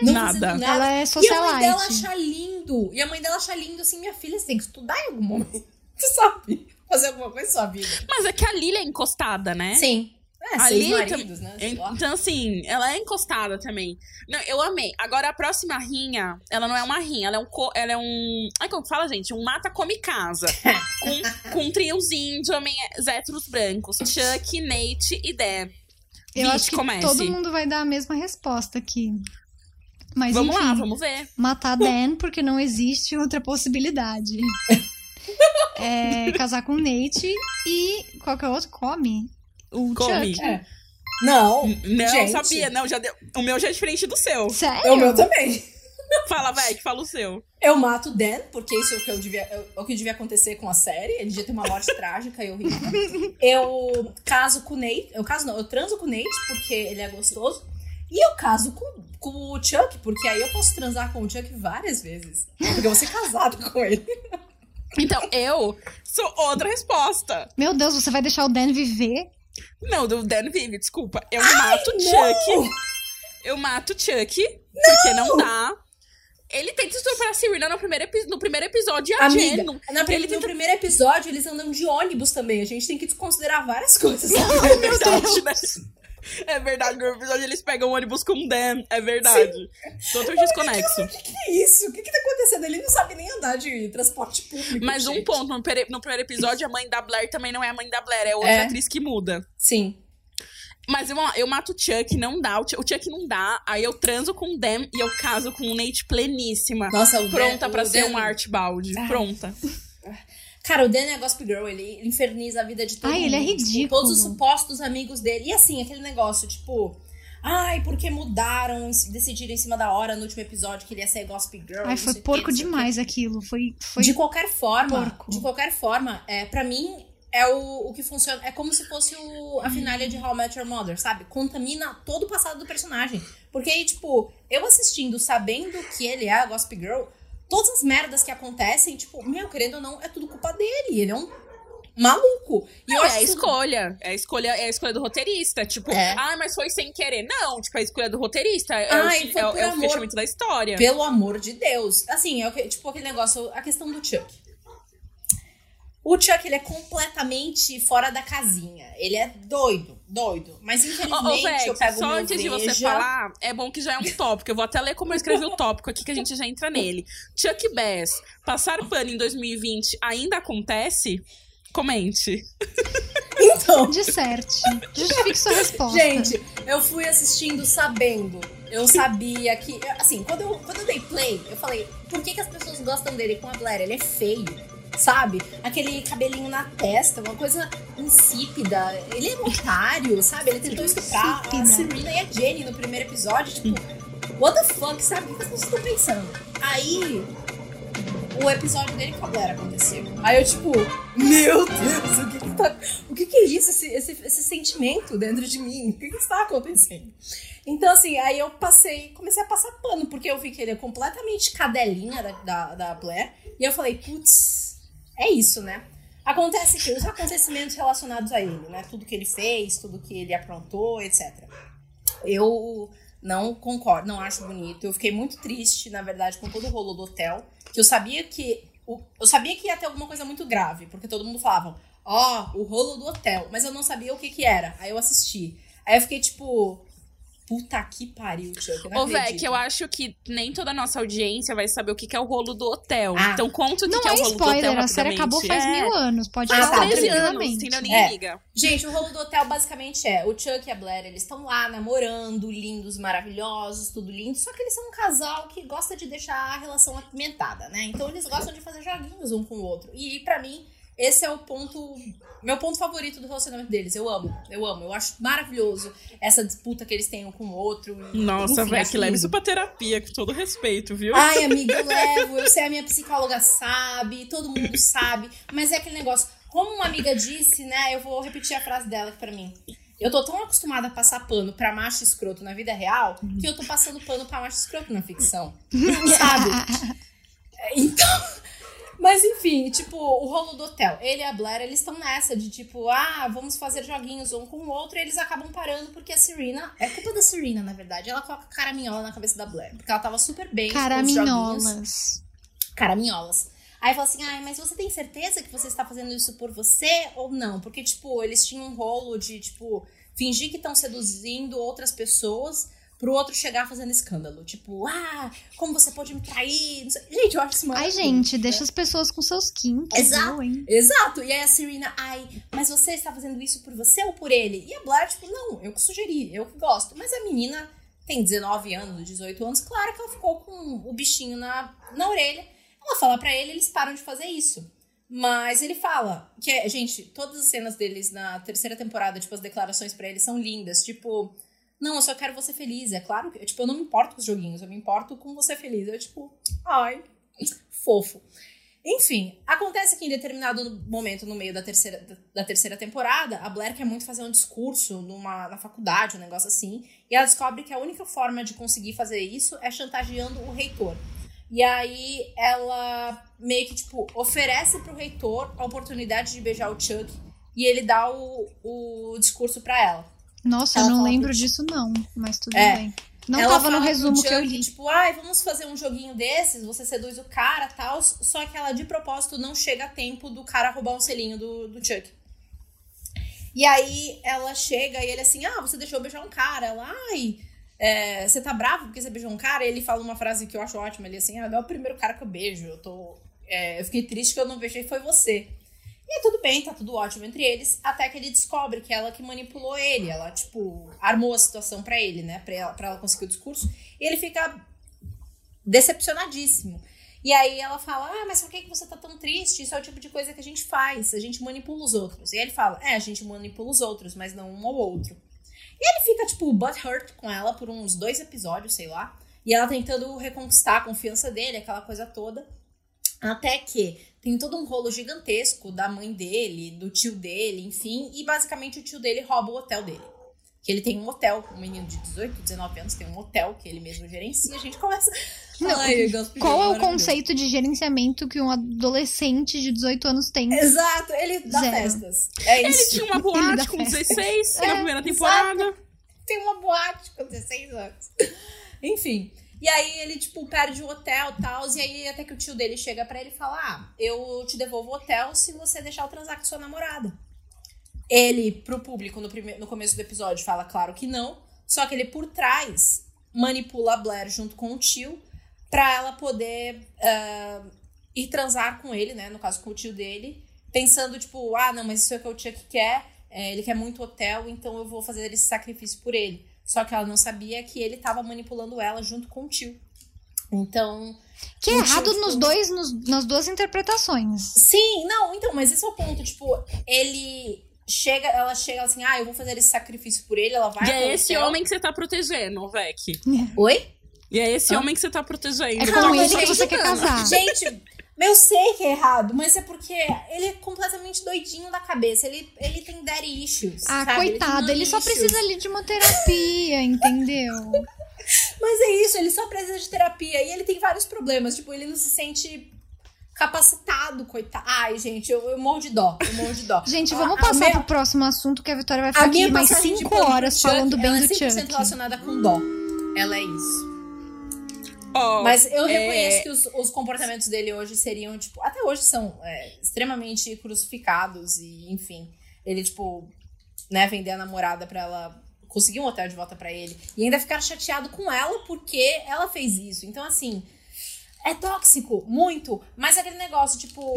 Não Nada. fazendo nada. Ela é E a mãe dela socialite. acha lindo. E a mãe dela acha lindo assim, minha filha, você tem que estudar em algum momento. Tu sabe? Fazer alguma coisa em sua vida. Mas é que a Lily é encostada, né? Sim. É, A Lily maridos, né? Então, assim, ela é encostada também. Não, eu amei. Agora, a próxima rinha, ela não é uma rinha, ela é um. co- Ela é um. Ai, como que fala, gente? Um mata-come-casa. com, com um triozinho de homens héteros brancos: Chuck, Nate e Deb. Eu Vixe, acho que comece. todo mundo vai dar a mesma resposta aqui. Mas vamos enfim, lá, vamos ver. matar Dan porque não existe outra possibilidade. É, casar com o Nate e qualquer outro come. O Come. Chuck. É. Não. Não, gente. sabia, não, já deu. O meu já é diferente do seu. Sério? É o meu também. Fala, velho, que fala o seu. Eu mato o Dan, porque isso é o que, eu devia, é o que devia acontecer com a série. Ele devia ter uma morte trágica e horrível. Eu caso com o Nate. Eu caso não, eu transo com o Nate, porque ele é gostoso. E eu caso com, com o Chuck, porque aí eu posso transar com o Chuck várias vezes. Porque eu vou ser casado com ele. Então, eu sou outra resposta. Meu Deus, você vai deixar o Dan viver? Não, do Dan vive, desculpa. Eu mato o Chuck. Não! Eu mato o Chuck, porque não dá. Ele tenta estuprar a Serena no primeiro, epi- no primeiro episódio e a Amiga, Jen não- na, prim- ele no tenta- primeiro episódio eles andam de ônibus também. A gente tem que desconsiderar várias coisas. É verdade, né? É verdade, no episódio eles pegam o ônibus com o Dan. É verdade. Todo desconexo. O que, que é isso? O que, que tá acontecendo? Ele não sabe nem andar de transporte público. Mas um gente. ponto, no, no primeiro episódio, a mãe da Blair também não é a mãe da Blair, é outra É. atriz que muda. Sim. Mas eu, eu mato o Chuck, não dá. O Chuck, o Chuck não dá. Aí eu transo com o Dan e eu caso com o Nate pleníssima. Nossa, o Pronta Dan, pra o ser Dan- um Archibald. Ai. Pronta. Cara, o Dan é Gossip Girl, ele inferniza a vida de todo Ai, mundo. ele é tipo, ridículo. todos os supostos amigos dele. E assim, aquele negócio, tipo... Ai, porque mudaram, decidiram em cima da hora no último episódio que ele ia ser Gossip Girl. Ai, foi porco quê. demais aquilo. Foi, foi De qualquer forma, porco. de qualquer forma, é, para mim é o, o que funciona. É como se fosse o, a finalha de How I Met Your Mother, sabe? Contamina todo o passado do personagem. Porque aí, tipo, eu assistindo, sabendo que ele é a Gossip Girl, todas as merdas que acontecem, tipo, meu, querendo ou não, é tudo culpa dele. Ele é um maluco. E eu Não, é acho a escolha. É a escolha, é a escolha do roteirista. Tipo, É. ah, mas foi sem querer. Não, tipo, a escolha do roteirista. É, o, Ai, é o- é o amor. fechamento da história. Pelo amor de Deus. Assim, é o que- tipo aquele negócio, a questão do Chuck. O Chuck, ele é completamente fora da casinha. Ele é doido, doido. Mas infelizmente ô, Vex, eu pego o só meu antes de você falar, é bom que já é um tópico. Eu vou até ler como eu escrevi o tópico aqui, que a gente já entra nele. Chuck Bass, passar pano em 2020 ainda acontece? Comente. Então, Disserte. Justifique sua resposta. gente, eu fui assistindo sabendo. Eu sabia que. Assim, quando eu, quando eu dei play, eu falei, por que, que as pessoas gostam dele com a Blair? Ele é feio. Sabe? Aquele cabelinho na testa, uma coisa insípida. Ele é um otário, sabe? Ele tentou estuprar a. Serena e a Jenny no primeiro episódio. Tipo, what the fuck, sabe? O que pessoas estão pensando? Aí, o episódio dele com a Blair aconteceu. Aí eu, tipo, meu Deus, o que que tá. O que que é isso? Esse, esse, esse sentimento dentro de mim? O que que está acontecendo? Então, assim, aí eu passei, comecei a passar pano, porque eu vi que ele é completamente cadelinha da, da, da Blair. E eu falei, putz, é isso, né? Acontece que os acontecimentos relacionados a ele, né? Tudo que ele fez, tudo que ele aprontou, etc. Eu não concordo, não acho bonito. Eu fiquei muito triste, na verdade, com todo o rolo do hotel. que eu sabia que. Eu sabia que ia ter alguma coisa muito grave, porque todo mundo falava, ó, o rolo do hotel. Mas eu não sabia o que que era. Aí eu assisti. Aí eu fiquei tipo. Puta que pariu. Eu não Ô. Vec, eu acho que nem toda a nossa audiência vai saber o que que é o rolo do hotel. Ah. Então conta o que Não que é, é o rolo do hotel spoiler, a série acabou faz É. mil anos. Pode Ah, falar tá, 13 anos, entendeu? Nem É. liga. Gente, o rolo do hotel basicamente é o Chuck e a Blair, eles estão lá namorando, lindos, maravilhosos, tudo lindo. Só que eles são um casal que gosta de deixar a relação apimentada, né? Então eles gostam de fazer joguinhos um com o outro. E pra mim, esse é o ponto. Meu ponto favorito do relacionamento deles. Eu amo, eu amo. Eu acho maravilhoso essa disputa que eles têm um com o outro. e, Nossa, enfim, Vec, acho leva isso pra terapia, com todo respeito, viu? Ai, amiga, eu levo, eu sei, a minha psicóloga sabe, todo mundo sabe, mas é aquele negócio, como uma amiga disse, né, eu vou repetir a frase dela aqui pra mim. Eu tô tão acostumada a passar pano pra macho escroto na vida real, que eu tô passando pano pra macho escroto na ficção, sabe? Então, mas enfim, tipo, o rolo do hotel. Ele e a Blair, eles estão nessa de tipo, ah, vamos fazer joguinhos um com o outro, e eles acabam parando porque a Serena, é culpa da Serena, na verdade, ela coloca caraminhola na cabeça da Blair, porque ela tava super bem com os joguinhos Caraminholas. caraminholas. Aí fala assim, ai, mas você tem certeza que você está fazendo isso por você ou não? Porque, tipo, eles tinham um rolo de, tipo, fingir que estão seduzindo outras pessoas pro outro chegar fazendo escândalo. Tipo, ah, como você pode me trair? Gente, eu acho isso Ai, gente, deixa as pessoas com seus kinks, Exato. viu, hein? Exato. E aí a Serena, ai, mas você está fazendo isso por você ou por ele? E a Blair, tipo, não, eu que sugeri, eu que gosto. Mas a menina tem 19 anos, 18 anos, claro que ela ficou com o bichinho na, na orelha. Ela fala pra ele, eles param de fazer isso. Mas ele fala que, é- gente, todas as cenas deles na terceira temporada, tipo, as declarações pra ele são lindas. Tipo, não, eu só quero você feliz. É claro que, tipo, eu não me importo com os joguinhos, eu me importo com você feliz. Eu, tipo, ai, fofo. Enfim, acontece que em determinado momento no meio da terceira, da, terceira temporada, a Blair quer muito fazer um discurso numa, na faculdade, um negócio assim, e ela descobre que a única forma de conseguir fazer isso é chantageando o reitor. E aí ela meio que, tipo, oferece pro reitor a oportunidade de beijar o Chuck e ele dá o, o discurso pra ela. Nossa, Ela eu não lembro pro- disso, não. Mas tudo É. bem. Não Ela tava no resumo que eu li. Tipo, ai, vamos fazer um joguinho desses, você seduz o cara tal. Só que ela, de propósito, não chega a tempo do cara roubar um selinho do, do Chuck. E aí ela chega e ele assim, ah, você deixou eu beijar um cara. Ela, ai, é, você tá bravo porque você beijou um cara? E ele fala uma frase que eu acho ótima. Ele assim, ah, não é o primeiro cara que eu beijo. Eu tô. é, eu fiquei triste que eu não beijei, foi você. E tudo bem, tá tudo ótimo entre eles, até que ele descobre que ela que manipulou ele. Ela, tipo, armou a situação pra ele, né? Pra ela, pra ela conseguir o discurso. E ele fica decepcionadíssimo. E aí ela fala: Ah, mas por que você tá tão triste? Isso é o tipo de coisa que a gente faz, a gente manipula os outros. E ele fala: É, a gente manipula os outros, mas não um ao outro. E ele fica, tipo, butthurt com ela por uns dois episódios, sei lá. E ela tentando reconquistar a confiança dele, aquela coisa toda. Até que tem todo um rolo gigantesco da mãe dele, do tio dele, enfim. E basicamente o tio dele rouba o hotel dele. Que ele tem um hotel, um menino de 18, 19 anos tem um hotel que ele mesmo gerencia. A gente começa. Não, Ai, Gossip Qual é o conceito de gerenciamento que um adolescente de 18 anos tem? Exato, ele dá Zero. festas. É Ele isso. tinha uma boate com festa. 16 na É, primeira exato. temporada. Tem uma boate com 16 anos. Enfim. E aí ele, tipo, perde o hotel e tal. E aí até que o tio dele chega pra ele e fala: Ah, eu te devolvo o hotel se você deixar eu transar com sua namorada. Ele, pro público, no, prime- no começo do episódio, fala claro que não. Só que ele, por trás, manipula a Blair junto com o tio pra ela poder ah, ir transar com ele, né? No caso, com o tio dele. Pensando, tipo, ah, não, mas isso é o que o Chuck quer. é, ele quer muito hotel, então eu vou fazer esse sacrifício por ele. Só que ela não sabia que ele tava manipulando ela junto com o tio. Então. Que é errado tipo, nos dois, nos- nas duas interpretações. Sim, não, então, mas esse é o ponto. Tipo, ele chega, ela chega assim, ah, eu vou fazer esse sacrifício por ele, ela vai. E é esse homem que você tá protegendo, Vec. Oi? E é esse Hã? homem que você tá protegendo. É Não, com ele que gente, você quer casar. Gente, eu sei que é errado, mas é porque ele é completamente doidinho da cabeça. Ele, ele tem daddy issues. Ah, sabe? coitado, tem ele só precisa ali de uma terapia, entendeu? Mas é isso, ele só precisa de terapia. E ele tem vários problemas. Tipo, ele não se sente capacitado, coitado. Ai, gente, eu, eu morro de dó. Eu morro de dó. Gente, A- vamos a passar minha- pro próximo assunto que a Vitória vai A ficar aqui mais passagem de 5 pano pro horas Chuck, falando bem ela do é 100% Chuck. relacionada com dó. Ela é isso. Ó, Mas eu é, reconheço que os, os comportamentos dele hoje seriam, tipo, até hoje são é, extremamente crucificados e, enfim, ele, tipo, né, vender a namorada pra ela conseguir um hotel de volta pra ele e ainda ficar chateado com ela porque ela fez isso. Então, assim, é tóxico, muito, mas é aquele negócio, tipo,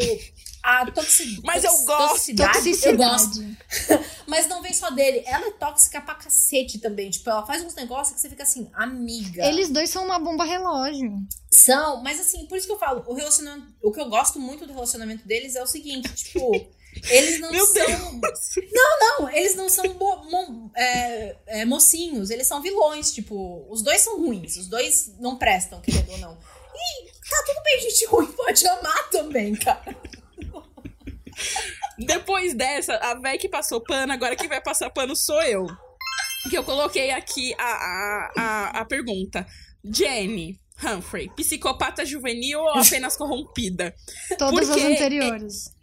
a toxi Mas eu gosto. toxicidade, eu gosto. Toxicidade. Mas não vem só dele, ela é tóxica pra cacete também. Tipo, ela faz uns negócios que você fica assim, amiga. Eles dois são uma bomba relógio. São, mas assim, por isso que eu falo, o relacionamento. O que eu gosto muito do relacionamento deles é o seguinte, tipo, eles não Meu são. Deus! Não, eles não são bo- mo- é, é, mocinhos, eles são vilões, tipo, os dois são ruins, os dois não prestam, querendo ou não. E tá tudo bem, gente ruim pode amar também, cara. Depois dessa, a véi que passou pano, agora quem vai passar pano sou eu. Que eu coloquei aqui a, a, a, a pergunta. Jenny Humphrey, psicopata juvenil ou apenas corrompida? Todas Porque- as anteriores.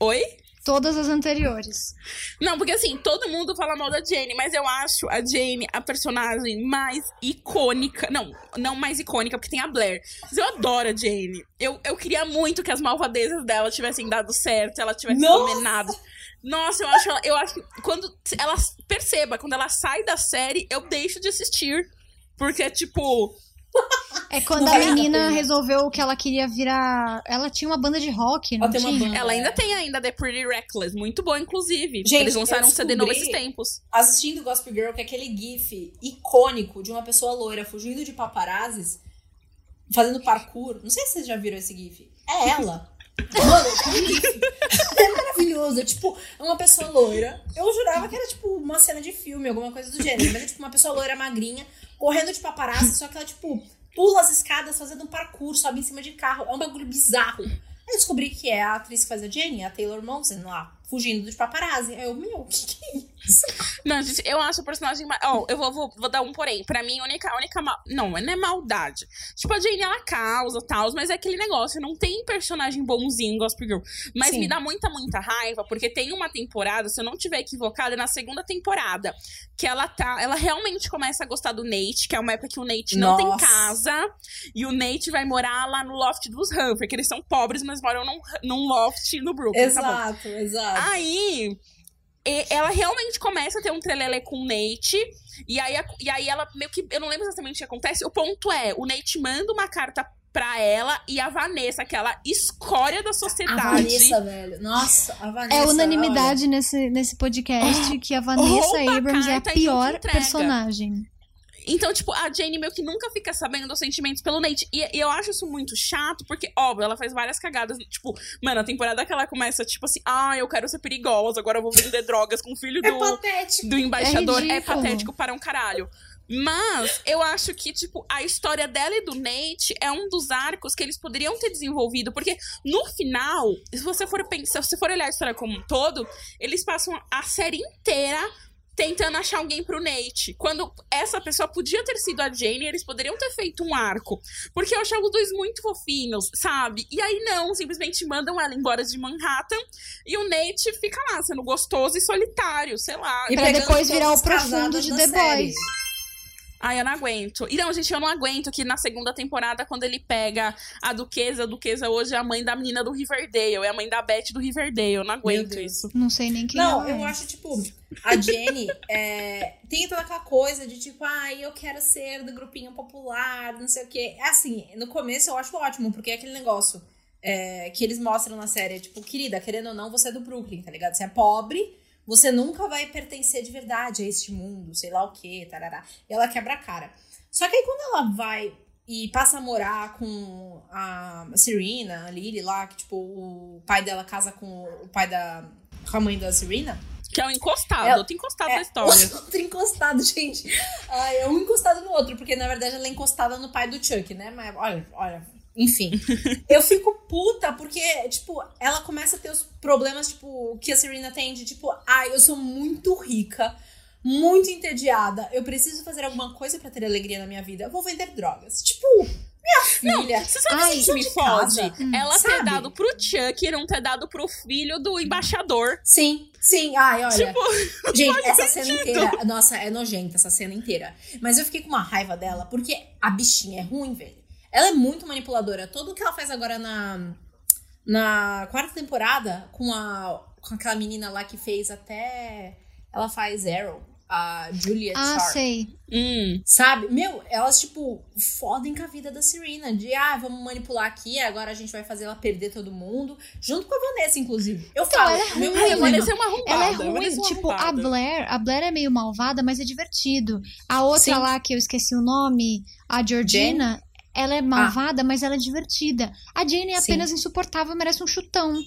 Oi? Todas as anteriores. Não, porque assim, todo mundo fala mal da Jane, mas eu acho a Jane a personagem mais icônica. Não, não mais icônica, porque tem a Blair. Mas eu adoro a Jane. Eu, eu queria muito que as malvadezas dela tivessem dado certo, ela tivesse Nossa! dominado. Nossa, eu acho, ela- eu acho que quando ela perceba, quando ela sai da série, eu deixo de assistir. Porque, tipo, É quando Não a menina resolveu que ela queria virar. Ela tinha uma banda de rock, não Ela tinha? banda. ela ainda tem ainda The Pretty Reckless. Muito boa, inclusive. Gente, Eles lançaram um CD novo esses tempos. Assistindo Gospel Girl, que é aquele gif icônico de uma pessoa loira fugindo de paparazzis, fazendo parkour. Não sei se vocês já viram esse gif. É ela. Mano, é gif. É maravilhoso. É tipo, é uma pessoa loira. Eu jurava que era tipo uma cena de filme, alguma coisa do gênero. Mas é tipo uma pessoa loira magrinha, correndo de paparazzi, só que ela, tipo, pula as escadas fazendo um parkour, sobe em cima de carro. É um bagulho bizarro. Aí eu descobri que é a atriz que faz a Jenny, a Taylor Momsen, lá, fugindo de paparazzi. Aí eu, meu, o que, que é isso? Não, gente, eu acho a personagem. Ó, eu vou, vou, vou dar um porém. Pra mim, a única, a única mal... Não, não é maldade. Tipo, a Jane, ela causa tal, mas é aquele negócio. Não tem personagem bonzinho em Gospel Girl. Mas Sim. me dá muita, muita raiva, porque tem uma temporada, se eu não tiver equivocada, é na segunda temporada, que ela tá. Ela realmente começa a gostar do Nate, que é uma época que o Nate não tem Nossa. casa. E o Nate vai morar lá no loft dos Humphrey, que eles são pobres, mas moram num, num loft no Brooklyn. tá bom? Exato, exato. Aí, e- ela realmente começa a ter um trelelê com o Nate. E aí, a- e aí ela meio que. Eu não lembro exatamente o que acontece. O ponto é: o Nate manda uma carta pra ela e a Vanessa, aquela escória da A sociedade. Vanessa, velho. Nossa, a Vanessa. É unanimidade nesse, nesse podcast que a Vanessa a Abrams é a pior personagem. Então, tipo, a Jane meio que nunca fica sabendo dos sentimentos pelo Nate. E, e eu acho isso muito chato, porque, óbvio, ela faz várias cagadas. Tipo, mano, a temporada que ela começa, tipo assim, ah, eu quero ser olha, agora eu vou vender drogas com o filho É do. patético. do embaixador é, ridículo. patético para um caralho. Mas eu acho que, tipo, a história dela e do Nate é um dos arcos que eles poderiam ter desenvolvido. Porque no final, se você for pensar, se você for olhar a história como um todo, eles passam a série inteira tentando achar alguém pro Nate. Quando essa pessoa podia ter sido a Jane, eles poderiam ter feito um arco. Porque eu achava os dois muito fofinhos, sabe? E aí não, simplesmente mandam ela embora de Manhattan e o Nate fica lá, sendo gostoso e solitário, sei lá. E Pra depois virar o profundo de The série. Boys. Ai, eu não aguento. E não, gente, eu não aguento que na segunda temporada, quando ele pega a Duquesa, a Duquesa hoje é a mãe da menina do Riverdale, é a mãe da Beth do Riverdale. Eu não aguento isso. Não sei nem quem Não, ela eu é. acho, tipo, a Jenny é, tem toda aquela coisa de tipo, ai, eu quero ser do grupinho popular, não sei o quê. É assim, no começo eu acho ótimo, porque é aquele negócio é, que eles mostram na série, tipo, querida, querendo ou não, você é do Brooklyn, tá ligado? Você é pobre, você nunca vai pertencer de verdade a este mundo, sei lá o quê, tarará. E ela quebra a cara. Só que aí quando ela vai e passa a morar com a Serena, a Lily lá, que tipo, o pai dela casa com o pai da. com a mãe da Serena. Que é o encostado, É- outro encostado É, da história. Outro encostado, gente. Ai, é um encostado no outro, porque na verdade ela é encostada no pai do Chuck, né? Mas olha, olha. Enfim. eu fico puta, porque, tipo, ela começa a ter os problemas, tipo, que a Serena tem de, tipo, ai, eu sou muito rica, muito entediada, eu preciso fazer alguma coisa pra ter alegria na minha vida. Eu vou vender drogas. Tipo, minha filha. Você sabe Ai, que me de fode? casa. Ela ter sabe? dado pro Chuck e não ter dado pro filho do embaixador. Sim, sim. Ai, olha. Tipo, Gente, essa cena inteira. Nossa, é nojenta essa cena inteira. Mas eu fiquei com uma raiva dela, porque a bichinha é ruim, velho. Ela é muito manipuladora. Tudo que ela faz agora na, na quarta temporada, com, a, com aquela menina lá que fez até. Ela faz Arrow, a Julia Ah, Sharp. sei. Hum. Sabe? Meu, elas, tipo, fodem com a vida da Serena. De, ah, vamos manipular aqui, agora a gente vai fazer ela perder todo mundo. Junto com a Vanessa, inclusive. Eu falo, ela é meu ruim, Ai, a problema- Vanessa é uma arrombada. Ela é ruim, uma tipo, a. Blair, a Blair é meio malvada, mas é divertido. A outra Sim. lá, que eu esqueci o nome, a Georgina, ela é malvada, mas ela é divertida. A Jane é Sim. apenas insuportável, merece um chutão.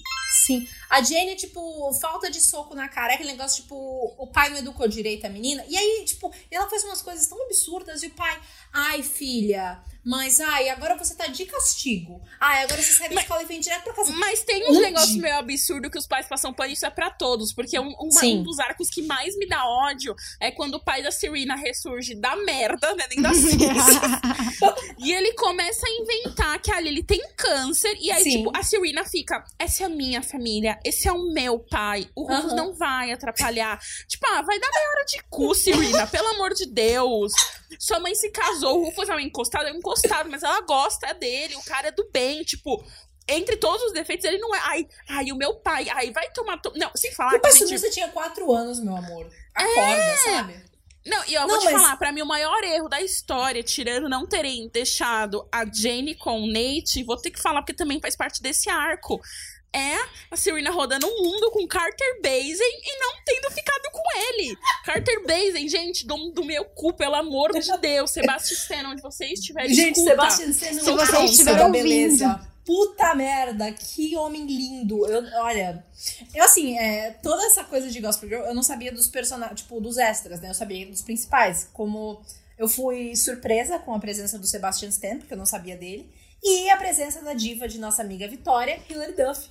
Sim. A Jane, tipo, falta de soco na cara. É aquele negócio, tipo, o pai não educou direito a menina. E aí, tipo, ela faz umas coisas tão absurdas. E o pai, ai, filha, mas ai, agora você tá de castigo. Ai, agora você sai da escola e vem direto pra casa. Mas tem uns Onde? negócios meio absurdos que os pais passam pano, isso é pra todos. Porque um, uma- um dos arcos que mais me dá ódio é quando o pai da Serena ressurge da merda, né? Nem da e ele começa a inventar que ali ele tem câncer. E aí, Sim. tipo, a Serena fica: essa é a minha família, esse é o meu pai. O Rufus Aham. não vai atrapalhar. Tipo, ah, vai dar meia hora de cu, Serena, pelo amor de Deus. Sua mãe se casou, o Rufus é um encostado, é um encostado, mas ela gosta dele, o cara é do bem, tipo. Entre todos os defeitos, ele não é. Ai, ai, o meu pai. Ai, vai tomar. to- Não, sem falar que gente. você tinha quatro anos, meu amor. Acorda, sabe? Não, e eu Não, vou te mas- falar, pra mim o maior erro da história, tirando não terem deixado a Jane com o Nate, vou ter que falar porque também faz parte desse arco. É a Serena rodando o mundo com Carter Basin e não tendo ficado com ele. Carter Basin, gente, do, do meu cu, pelo amor de Deus. Sebastian Stan, onde você estiver, Gente, escuta. Sebastian Stan não você estiver ouvindo. beleza. Puta merda, que homem lindo. Eu, olha, eu assim, é, toda essa coisa de Gospel Girl, eu não sabia dos personagens, tipo, dos extras, né? Eu sabia dos principais. Como eu fui surpresa com a presença do Sebastian Stan, porque eu não sabia dele. E a presença da diva de nossa amiga Vitória, Hilary Duff.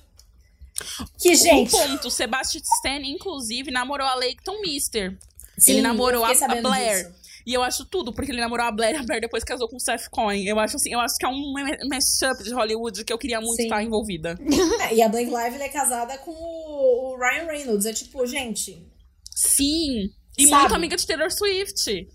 Que, gente. Um ponto, Sebastian Stan, inclusive, namorou a Leighton Mister. sim, ele namorou a, a Blair. disso. E eu acho tudo, porque ele namorou a Blair e a Blair depois casou com o Seth Cohen. Eu acho assim, eu acho que é um mashup de Hollywood que eu queria muito Sim. estar envolvida. É, e a Blake Lively é casada com o Ryan Reynolds. É tipo, gente. Sim. E Sabe? muito amiga de Taylor Swift.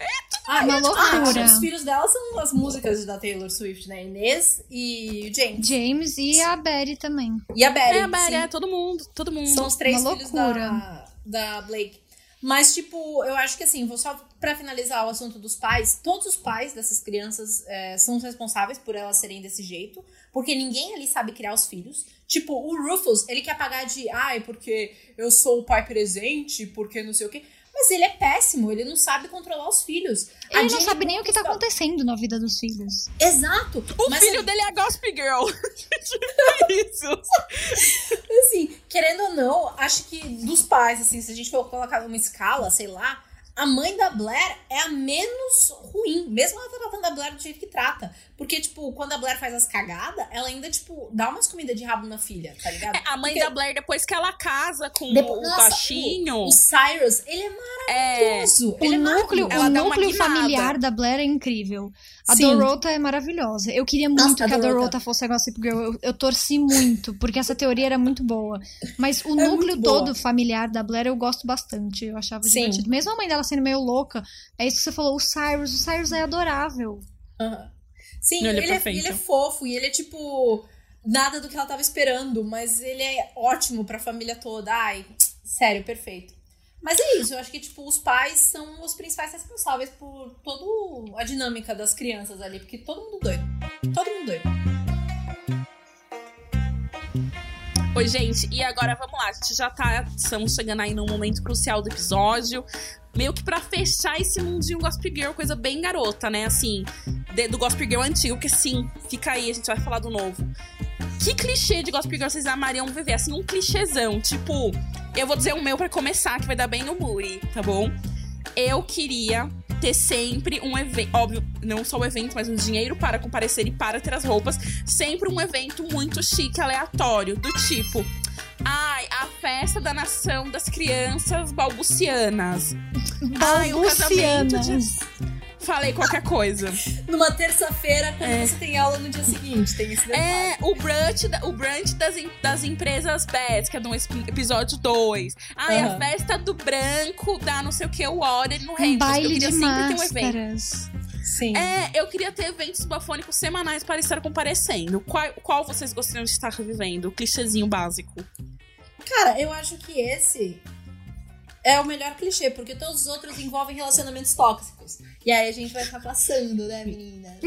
Ah, Uma loucura. ah, os filhos dela são as músicas da Taylor Swift, né? Inês e o James. James e a Betty também. E a Betty. É, a sim. é todo mundo, todo mundo. São os três Uma filhos loucura. da, da Blake. Mas, tipo, eu acho que assim, vou só pra finalizar o assunto dos pais, todos os pais dessas crianças é, são os responsáveis por elas serem desse jeito, porque ninguém ali sabe criar os filhos. Tipo, o Rufus, ele quer pagar de, ai, porque eu sou o pai presente, porque não sei o quê. Mas ele é péssimo, ele não sabe controlar os filhos. A Ele não sabe nem o que tá Purcell- acontecendo na vida dos filhos. Exato. O mas filho assim, dele é a Gospel Girl. tipo isso. assim, querendo ou não, acho que dos pais, assim, se a gente for colocar numa escala, sei lá, a mãe da Blair é a menos ruim, mesmo ela tratando a Blair do jeito que trata. Porque, tipo, quando a Blair faz as cagadas, ela ainda, tipo, dá umas comidas de rabo na filha, tá ligado? É, a mãe Porque da Blair, depois que ela casa com depois- o Nossa, baixinho. O, o Cyrus, ele é é. maravilhoso. O ele é núcleo, o núcleo familiar da Blair é incrível. A Sim. Dorota é maravilhosa. Eu queria muito Nossa, que a Dorota. Dorota fosse a Gossip Girl. Eu, eu torci muito, porque essa teoria era muito boa. Mas o É núcleo todo familiar da Blair eu gosto bastante. Eu achava Sim. divertido. Mesmo a mãe dela sendo meio louca, é isso que você falou, o Cyrus. O Cyrus é adorável. Aham. Sim, Ele é ele, é, perfeito. ele é fofo e ele é tipo nada do que ela tava esperando, mas ele é ótimo pra família toda. Ai, sério, perfeito. Mas é isso, eu acho que tipo os pais são os principais responsáveis por toda a dinâmica das crianças ali, porque todo mundo doido. Todo mundo doido. Oi, gente, e agora vamos lá. A gente já tá. Estamos chegando aí num momento crucial do episódio. Meio que pra fechar esse mundinho Gospel Girl, coisa bem garota, né? Assim, de- do Gospel Girl antigo, porque sim, fica aí, a gente vai falar do novo. Que clichê de Gospel Girl vocês amariam viver? Assim, um clichêzão. Tipo, eu vou dizer o meu pra começar, que vai dar bem no Muri, tá bom? Eu queria ter sempre um evento, óbvio, não só o evento, mas um dinheiro para comparecer e para ter as roupas. Sempre um evento muito chique, aleatório, do tipo. Ai, a festa da nação das crianças balbucianas. Ai, o casamento de. Falei qualquer coisa. Numa terça-feira, quando você tem aula no dia seguinte, tem esse detalhe. É, o brunch, o brunch das, das empresas pets, que é do ep- episódio 2. Ai, a Aham. festa do branco da não sei o que, o Order no Um Rangers. Eu baile queria de sempre ter um evento. máscaras. Sim. É, eu queria ter eventos bafônicos semanais para estar comparecendo. Qual, qual vocês gostariam de estar vivendo? O clichêzinho básico. Cara, eu acho que esse é o melhor clichê, porque todos os outros envolvem relacionamentos tóxicos. E aí a gente vai ficar passando, né, menina?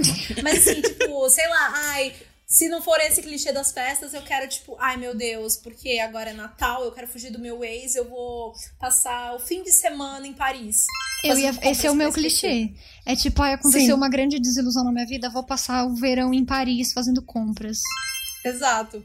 Mas assim, tipo, sei lá, ai, se não for esse clichê das festas, eu quero, tipo, ai meu Deus, porque agora é Natal, eu quero fugir do meu ex, eu vou passar o fim de semana em Paris. Eu ia, esse é o meu clichê. É tipo, ai, aconteceu Sim. uma grande desilusão na minha vida, vou passar o verão em Paris fazendo compras. Exato.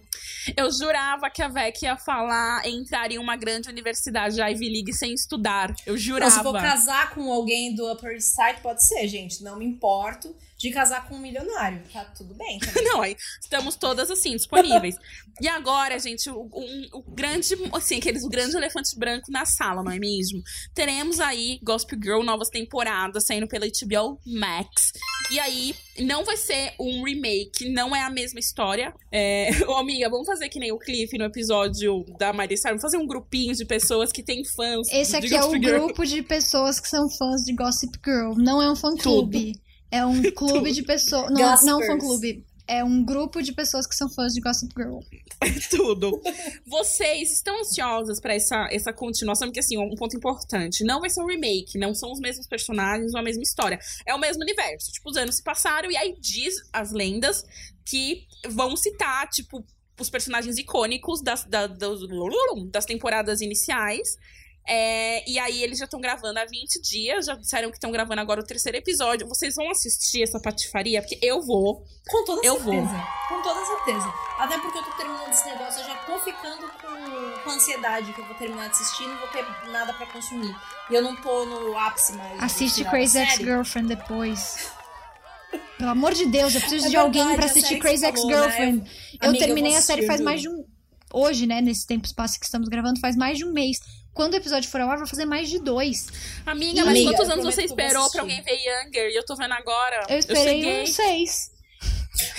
Eu jurava que a Vec ia falar entrar em uma grande universidade da Ivy League sem estudar. Eu jurava. se for casar com alguém do Upper East Side, pode ser, gente. Não me importo de casar com um milionário. Tá tudo bem. também. Não, aí estamos todas assim, disponíveis. e agora, gente, o, o grande, assim, aqueles, o grande elefante branco na sala, não é mesmo? Teremos aí Gospel Girl, novas temporadas saindo pela HBO Max. E aí, não vai ser um remake, não é a mesma história. É... Ô, amiga, vamos fazer que nem o Cliff no episódio da Maria Vamos fazer um grupinho de pessoas que tem fãs. Esse aqui é o Girl. grupo de pessoas que são fãs de Gossip Girl. Não é um fã clube. É um clube de pessoas. Não, não é um fã clube. É um grupo de pessoas que são fãs de Gossip Girl. tudo. Vocês estão ansiosas pra essa, essa continuação? Porque, assim, um ponto importante: não vai ser um remake, não são os mesmos personagens ou a mesma história. É o mesmo universo. Tipo, os anos se passaram e aí diz as lendas que vão citar, tipo, os personagens icônicos das, da- dos- das temporadas iniciais. É, e aí eles já estão gravando há 20 dias, já disseram que estão gravando agora o terceiro episódio. Vocês vão assistir essa patifaria? Porque eu vou. Com toda Eu certeza. vou. Com toda certeza. Até porque eu tô terminando esse negócio, eu já tô ficando com, com ansiedade que eu vou terminar de assistir e não vou ter nada pra consumir. E eu não tô no ápice mais. Assiste Crazy. Ex-Girlfriend depois. Pelo amor de Deus, eu preciso É de alguém verdade, pra a assistir Crazy falou, Ex-Girlfriend. né? Eu Amiga, eu terminei vou a série faz mais de um. Hoje, né? Nesse tempo espaço que estamos gravando, faz mais de um mês. Quando o episódio for ao ar, vai fazer mais de dois. Amiga, mas Amiga, quantos eu anos você eu esperou pra alguém ver Younger? E eu tô vendo agora. Eu esperei cheguei. uns seis.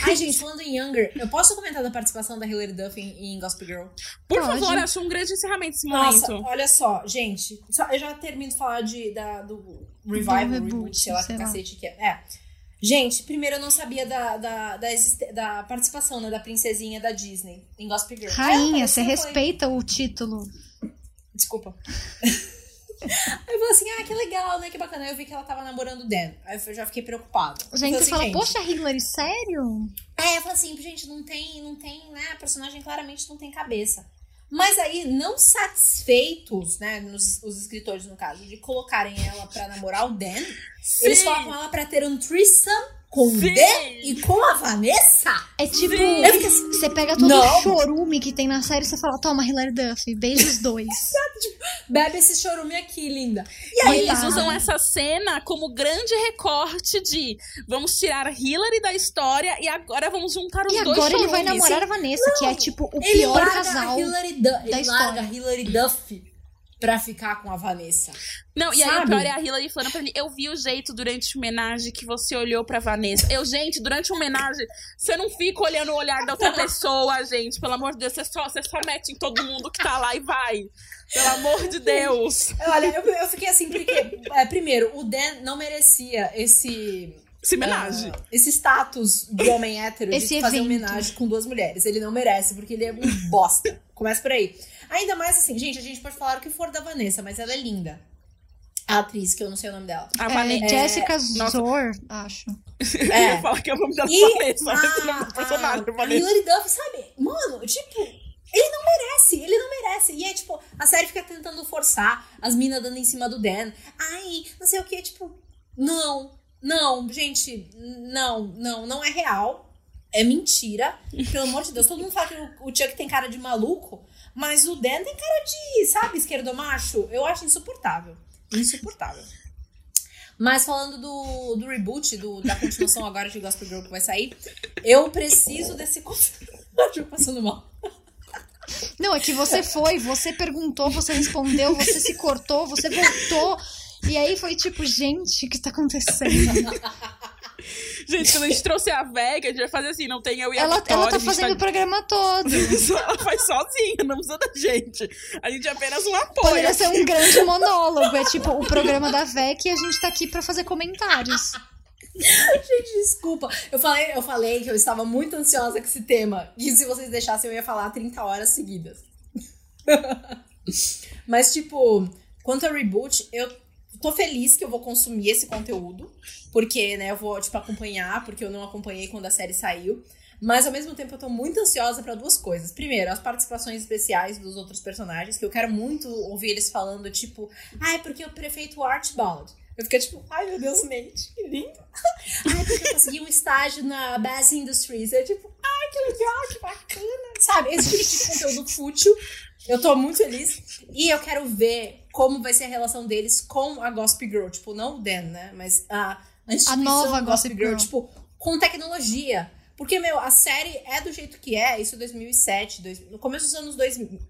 Ai, gente, falando em Younger, eu posso comentar da participação da Hilary Duff em, em Gospel Girl? Por Pode. favor, acho um grande encerramento esse Nossa, momento. olha só, gente. só- eu já termino de falar de, da, do revival, Do reboot, reboot, sei lá sei que lá. cacete que é. É. Gente, primeiro eu não sabia da, da, da, da participação né, da princesinha da Disney em Gospel Girl. Rainha, É, você eu respeita o título. Desculpa. Aí eu falei assim, ah, que legal, né? Que bacana. Aí eu vi que ela tava namorando o Dan. Aí eu já fiquei preocupada. Gente, falei você assim, fala, gente, poxa, Hillary, sério? É, eu falei assim, gente, não tem, não tem, né? A personagem claramente não tem cabeça. Mas aí, não satisfeitos, né, nos, os escritores, no caso, de colocarem ela pra namorar o Dan, eles Sim. colocam ela pra ter um threesome com o Sim. Dan e com a Vanessa. É tipo, Sim. Assim, você pega todo Não. o chorume que tem na série e você fala, toma, Hilary Duff, beija os dois. bebe esse chorume aqui, linda. E aí, eles Coitada. usam essa cena como grande recorte de vamos tirar a Hillary da história e agora vamos juntar os E dois agora ele vai chorumes. namorar a Vanessa, que é tipo o ele pior larga casal. Duff, da ele larga história. Hilary Duff pra ficar com a Vanessa. Não, e aí o Sabe? pior é a Hillary falando pra mim, eu vi o jeito durante a homenagem que você olhou pra Vanessa. Eu, gente, durante a homenagem, você não fica olhando o olhar da outra pessoa, gente. Pelo amor de Deus, você só, você só mete em todo mundo que tá lá e vai. Pelo amor de Deus. Olha, eu, eu fiquei assim, porque, é, primeiro, o Dan não merecia esse. Essa homenagem. ah, esse status de homem hétero Esse de fazer evento. homenagem com duas mulheres. Ele não merece, porque ele é um bosta. Começa por aí. Ainda mais assim, gente, a gente pode falar o que for da Vanessa, mas ela é linda. A atriz, que eu não sei o nome dela. A É, Vanessa. Jessica. Zor, acho. Eu É. ia falar que é o nome da E Vanessa, mas o nome do personagem, a, a Vanessa. Hilary Duff, sabe? Mano, tipo, ele não merece, ele não merece. E aí, tipo, a série fica tentando forçar as minas dando em cima do Dan. Ai, não sei o que, tipo, não, não, gente, não, não, não é real. É mentira. Pelo amor de Deus, todo mundo fala que o, o Chuck tem cara de maluco, mas o Dan tem cara de, sabe, esquerdomacho. Eu acho insuportável. Insuportável. Mas falando do, do reboot, do, da continuação agora de Gospel Girl que vai sair, eu preciso desse. Tô passando mal. Não, é que você foi, você perguntou, você respondeu, você se cortou, você voltou. E aí foi tipo, gente, o que tá acontecendo? Gente, quando a gente trouxe a Vega, a gente vai fazer assim, não tem eu e a Ela, Vitória. ela tá a fazendo o programa todo. Ela faz sozinha, não precisa da gente. A gente é apenas um apoio. Poderia ser um grande monólogo. É tipo o programa da VEC e a gente tá aqui pra fazer comentários. Gente, desculpa. Eu falei, eu falei que eu estava muito ansiosa com esse tema. E se vocês deixassem, eu ia falar 30 horas seguidas. Mas, tipo, quanto ao reboot, eu tô feliz que eu vou consumir esse conteúdo. Porque, né, eu vou, tipo, acompanhar, porque eu não acompanhei quando a série saiu. Mas ao mesmo tempo eu tô muito ansiosa para duas coisas. Primeiro, as participações especiais dos outros personagens, que eu quero muito ouvir eles falando, tipo, ah, porque o prefeito Archibald. Eu fiquei tipo, ai meu Deus, Nate, que lindo. ai, porque eu consegui um estágio na Bass Industries. Eu tipo, ai, que legal, que bacana. Sabe, esse tipo de conteúdo fútil. Eu tô muito feliz. E eu quero ver como vai ser a relação deles com a Gossip Girl. Tipo, não o Dan, né? Mas a, a, nova Gossip Girl. Girl. Tipo, com tecnologia. Porque, meu, a série é do jeito que é, isso é 2007, dois, no começo dos anos 2000.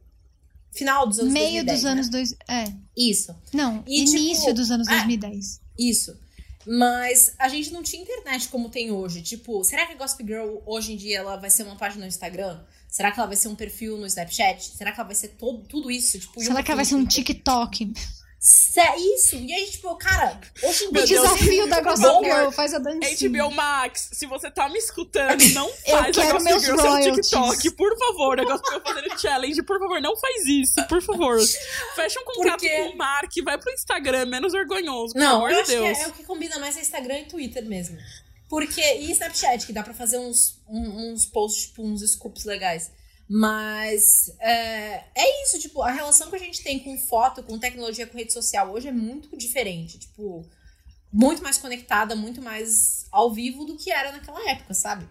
Final dos anos Meio 2010, dos né? anos... Dois, é. Isso. Não, e, início tipo, dos anos 2010. É, isso. Mas a gente não tinha internet como tem hoje. Tipo, será que a Gossip Girl hoje em dia ela vai ser uma página no Instagram? Será que ela vai ser um perfil no Snapchat? Será que ela vai ser todo, tudo isso? Tipo, será que ela vai ser um TikTok? Isso. E aí, tipo, cara, hoje em dia. O desafio da Gossip Girl, faz a dancinha. HBO Max, se você tá me escutando, não faz a Gossip Girl seu TikTok, por favor. A Gossip Girl fazendo challenge, por favor, não faz isso, por favor. Fecha um contrato Porque... com o Mark, vai pro Instagram, menos vergonhoso, pelo não, amor de Deus. é, é, o que combina mais é Instagram e Twitter mesmo. Porque, e Snapchat, que dá pra fazer uns, uns posts, tipo, uns scoops legais. Mas é, é, isso, tipo, a relação que a gente tem com foto, com tecnologia, com rede social hoje é muito diferente. Tipo, muito mais conectada, muito mais ao vivo do que era naquela época, sabe?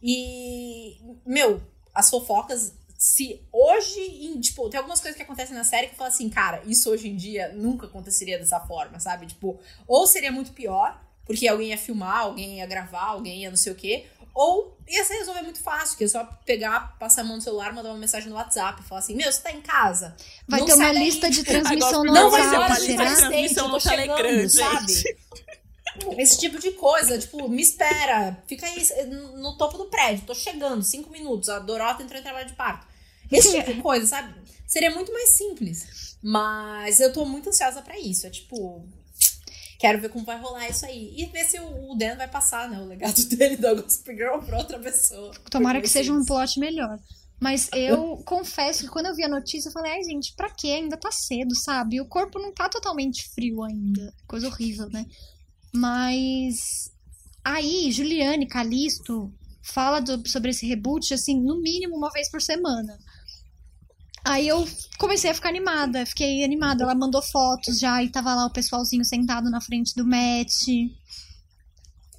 E, meu, as fofocas, se hoje, em, tipo, tem algumas coisas que acontecem na série que eu falo assim, cara, isso hoje em dia nunca aconteceria dessa forma, sabe? Tipo, ou seria muito pior, porque alguém ia filmar, alguém ia gravar, alguém ia não sei o quê, ou ia se resolver muito fácil, que é só pegar, passar a mão no celular, mandar uma mensagem no WhatsApp, falar assim, meu, você tá em casa. Vai não ter uma lista de transmissão no não WhatsApp, Não vai ser uma lista de transmissão no Telegram, sabe? Esse tipo de coisa, tipo, me espera, fica aí no topo do prédio, tô chegando, cinco minutos, a Dorota entrou em trabalho de parto. Esse tipo de coisa, sabe? Seria muito mais simples. Mas eu tô muito ansiosa para isso. É tipo, Quero ver como vai rolar isso aí. E ver se o Dan vai passar, né? O legado dele da Gossip Girl pra outra pessoa. Tomara que seja um plot melhor. Mas eu confesso que quando eu vi a notícia, eu falei, ai, gente, pra quê? Ainda tá cedo, sabe? O corpo não tá totalmente frio ainda. Coisa horrível, né? Mas. Aí, Juliane Calisto fala do, sobre esse reboot, assim, no mínimo uma vez por semana. Aí eu comecei a ficar animada, fiquei animada. Ela mandou fotos já e tava lá o pessoalzinho sentado na frente do match.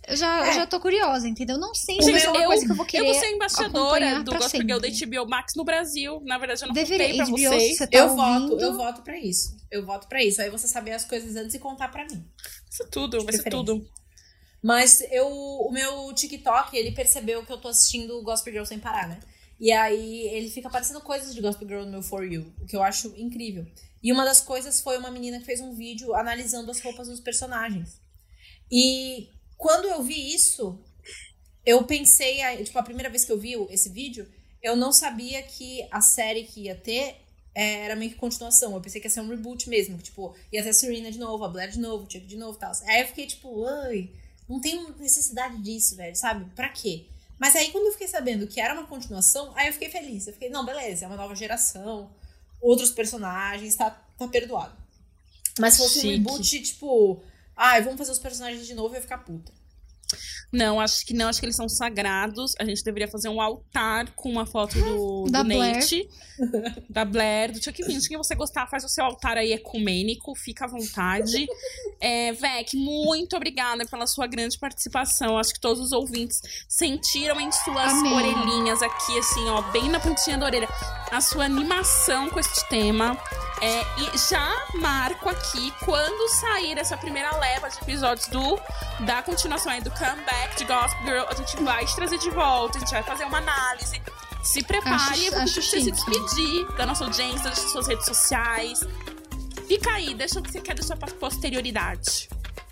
Eu já, é. eu já tô curiosa, entendeu? Não sei se é uma coisa que eu vou querer. Eu vou ser embaixadora do Gospel Girl da HBO Max no Brasil. Na verdade, eu não Deveria, pra HBO, vocês. Você tá eu ouvindo. voto, eu voto pra isso. Eu voto pra isso. Aí você saber as coisas antes e contar pra mim. Isso tudo, vai ser tudo. Mas eu, o meu TikTok, ele percebeu que eu tô assistindo Gospel Girl sem parar, né? E aí ele fica aparecendo coisas de Gospel Girl no meu For You, o que eu acho incrível. E uma das coisas foi uma menina que fez um vídeo analisando as roupas dos personagens. E quando eu vi isso, eu pensei, tipo, a primeira vez que eu vi esse vídeo, eu não sabia que a série que ia ter é, era meio que continuação. Eu pensei que ia ser um reboot mesmo, tipo, ia ter a Serena de novo, a Blair de novo, Chuck de novo e tal. Aí eu fiquei tipo, ai, não tem necessidade disso, velho, sabe? Pra quê? Mas aí, quando eu fiquei sabendo que era uma continuação, aí eu fiquei feliz. Eu fiquei, não, beleza, é uma nova geração, outros personagens, tá, tá perdoado. Mas se fosse Chique. um reboot, tipo, ai, ah, vamos fazer os personagens de novo, eu ia ficar puta. Não, acho que não, acho que eles são sagrados. A gente deveria fazer um altar com uma foto do, da do Blair. Nate, da Blair, do Chuck Vince. Quem você gostar, faz o seu altar aí ecumênico, fica à vontade. É, Vec, muito obrigada pela sua grande participação. Acho que todos os ouvintes sentiram em suas Amém. orelhinhas aqui, assim, ó, bem na pontinha da orelha, a sua animação com este tema. É, e já marco aqui quando sair essa primeira leva de episódios do da continuação aí do comeback de Gospel Girl, a gente vai te trazer de volta, a gente vai fazer uma análise. Se prepare, acho, pedir você se despedir da nossa audiência, das suas redes sociais. Fica aí, deixa o que você quer deixar pra posterioridade.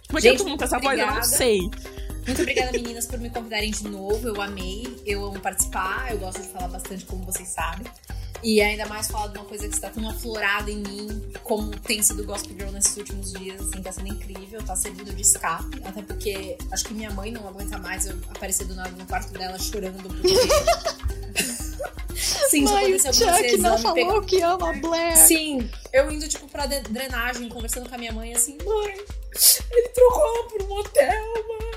Como é que eu com essa voz? Eu não sei. Muito obrigada, meninas, por me convidarem de novo. Eu amei. Eu amo participar. Eu gosto de falar bastante, como vocês sabem. E ainda mais falar de uma coisa que está tão aflorada em mim, como tem sido o Gospel Girl nesses últimos dias, assim, tá sendo incrível, tá servindo de escape. Até porque acho que minha mãe não aguenta mais eu aparecer do nada no quarto dela chorando porque. Sim, o aconteceu Chuck não falou pegou- que ama Blair. Sim, eu indo, tipo, pra drenagem, conversando com a minha mãe, assim, mãe, ele trocou ela por um motel, mãe.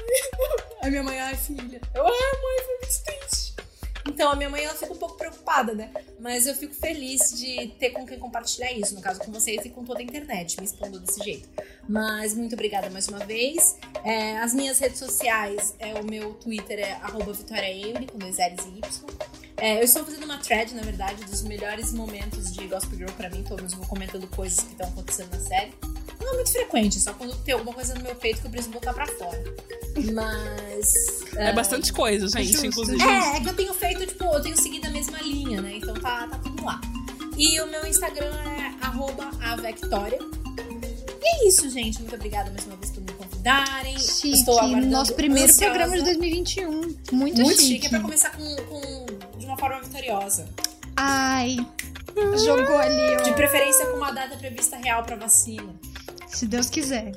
Aí minha mãe, ai, filha. Eu, ai, mãe, foi muito triste. Então, a minha mãe, ela fica um pouco preocupada, né? Mas eu fico feliz de ter com quem compartilhar isso, no caso com vocês e com toda a internet, me expondo desse jeito. Mas muito obrigada mais uma vez. É, as minhas redes sociais, é, o meu Twitter é arroba Vitória Emery, com dois L's e Y. É, eu estou fazendo uma thread, na verdade, dos melhores momentos de Gospel Girl pra mim. Eu vou comentando coisas que estão acontecendo na série. Não é muito frequente, só quando tem alguma coisa no meu peito que eu preciso botar pra fora. Mas. É bastante coisa, gente, Justo, inclusive. É, é que eu tenho feito, tipo, eu tenho seguido a mesma linha, né? Então tá, tá tudo lá. E o meu Instagram é arroba avectoria. E é isso, gente. Muito obrigada mais uma vez por me convidarem. Chique, Estou aguardando nosso primeiro ansiosa. programa de 2021. Muito, Muito chique. chique. É pra começar com, com- de uma forma vitoriosa. Ai, jogou ali, De ó. preferência com uma data prevista real pra vacina. Se Deus quiser.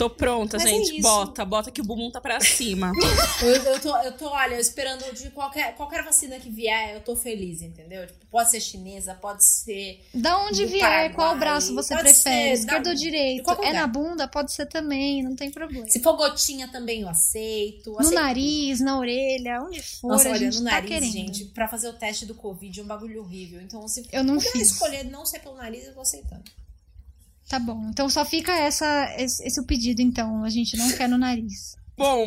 Tô pronta, Mas é gente. isso. Bota, bota que o bumbum tá pra cima. Eu, eu, tô, eu tô, olha, esperando de qualquer, qualquer vacina que vier, eu tô feliz, entendeu? Tipo, pode ser chinesa, pode ser. Da onde vier, Paraguai. qual braço você prefere? Esquerdo da- ou direito? qualquer É na bunda? Pode ser também, não tem problema. Se for gotinha também eu aceito. No aceito nariz, na orelha, onde for, Nossa, a olha, gente no tá nariz, querendo. gente, pra fazer o teste do Covid é um bagulho horrível. Então, se Eu não fiz. escolher não ser pelo nariz, eu vou aceitando. Tá bom. Então só fica essa, esse, esse o pedido, então. A gente não quer no nariz. Bom,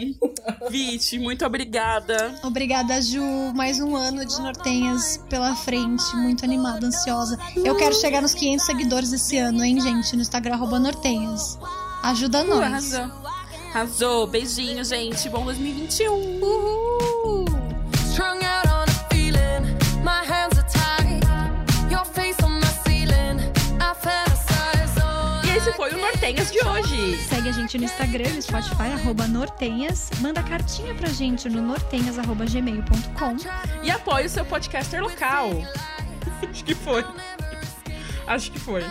Viti, muito obrigada. Obrigada, Ju. Mais um ano de Nortenhas pela frente. Muito animada, ansiosa. Eu quero chegar nos 500 seguidores esse ano, hein, gente? No Instagram, arroba Nortenhas. Ajuda nós. arrasou. Arrasou. Beijinho, gente. Bom 2021. Uhul! Nortenhas de hoje. Segue a gente no Instagram, no Spotify, arroba Nortenhas. Manda cartinha pra gente no nortenhas.gmail.com. E apoie o seu podcaster local. Acho que foi. Acho que foi.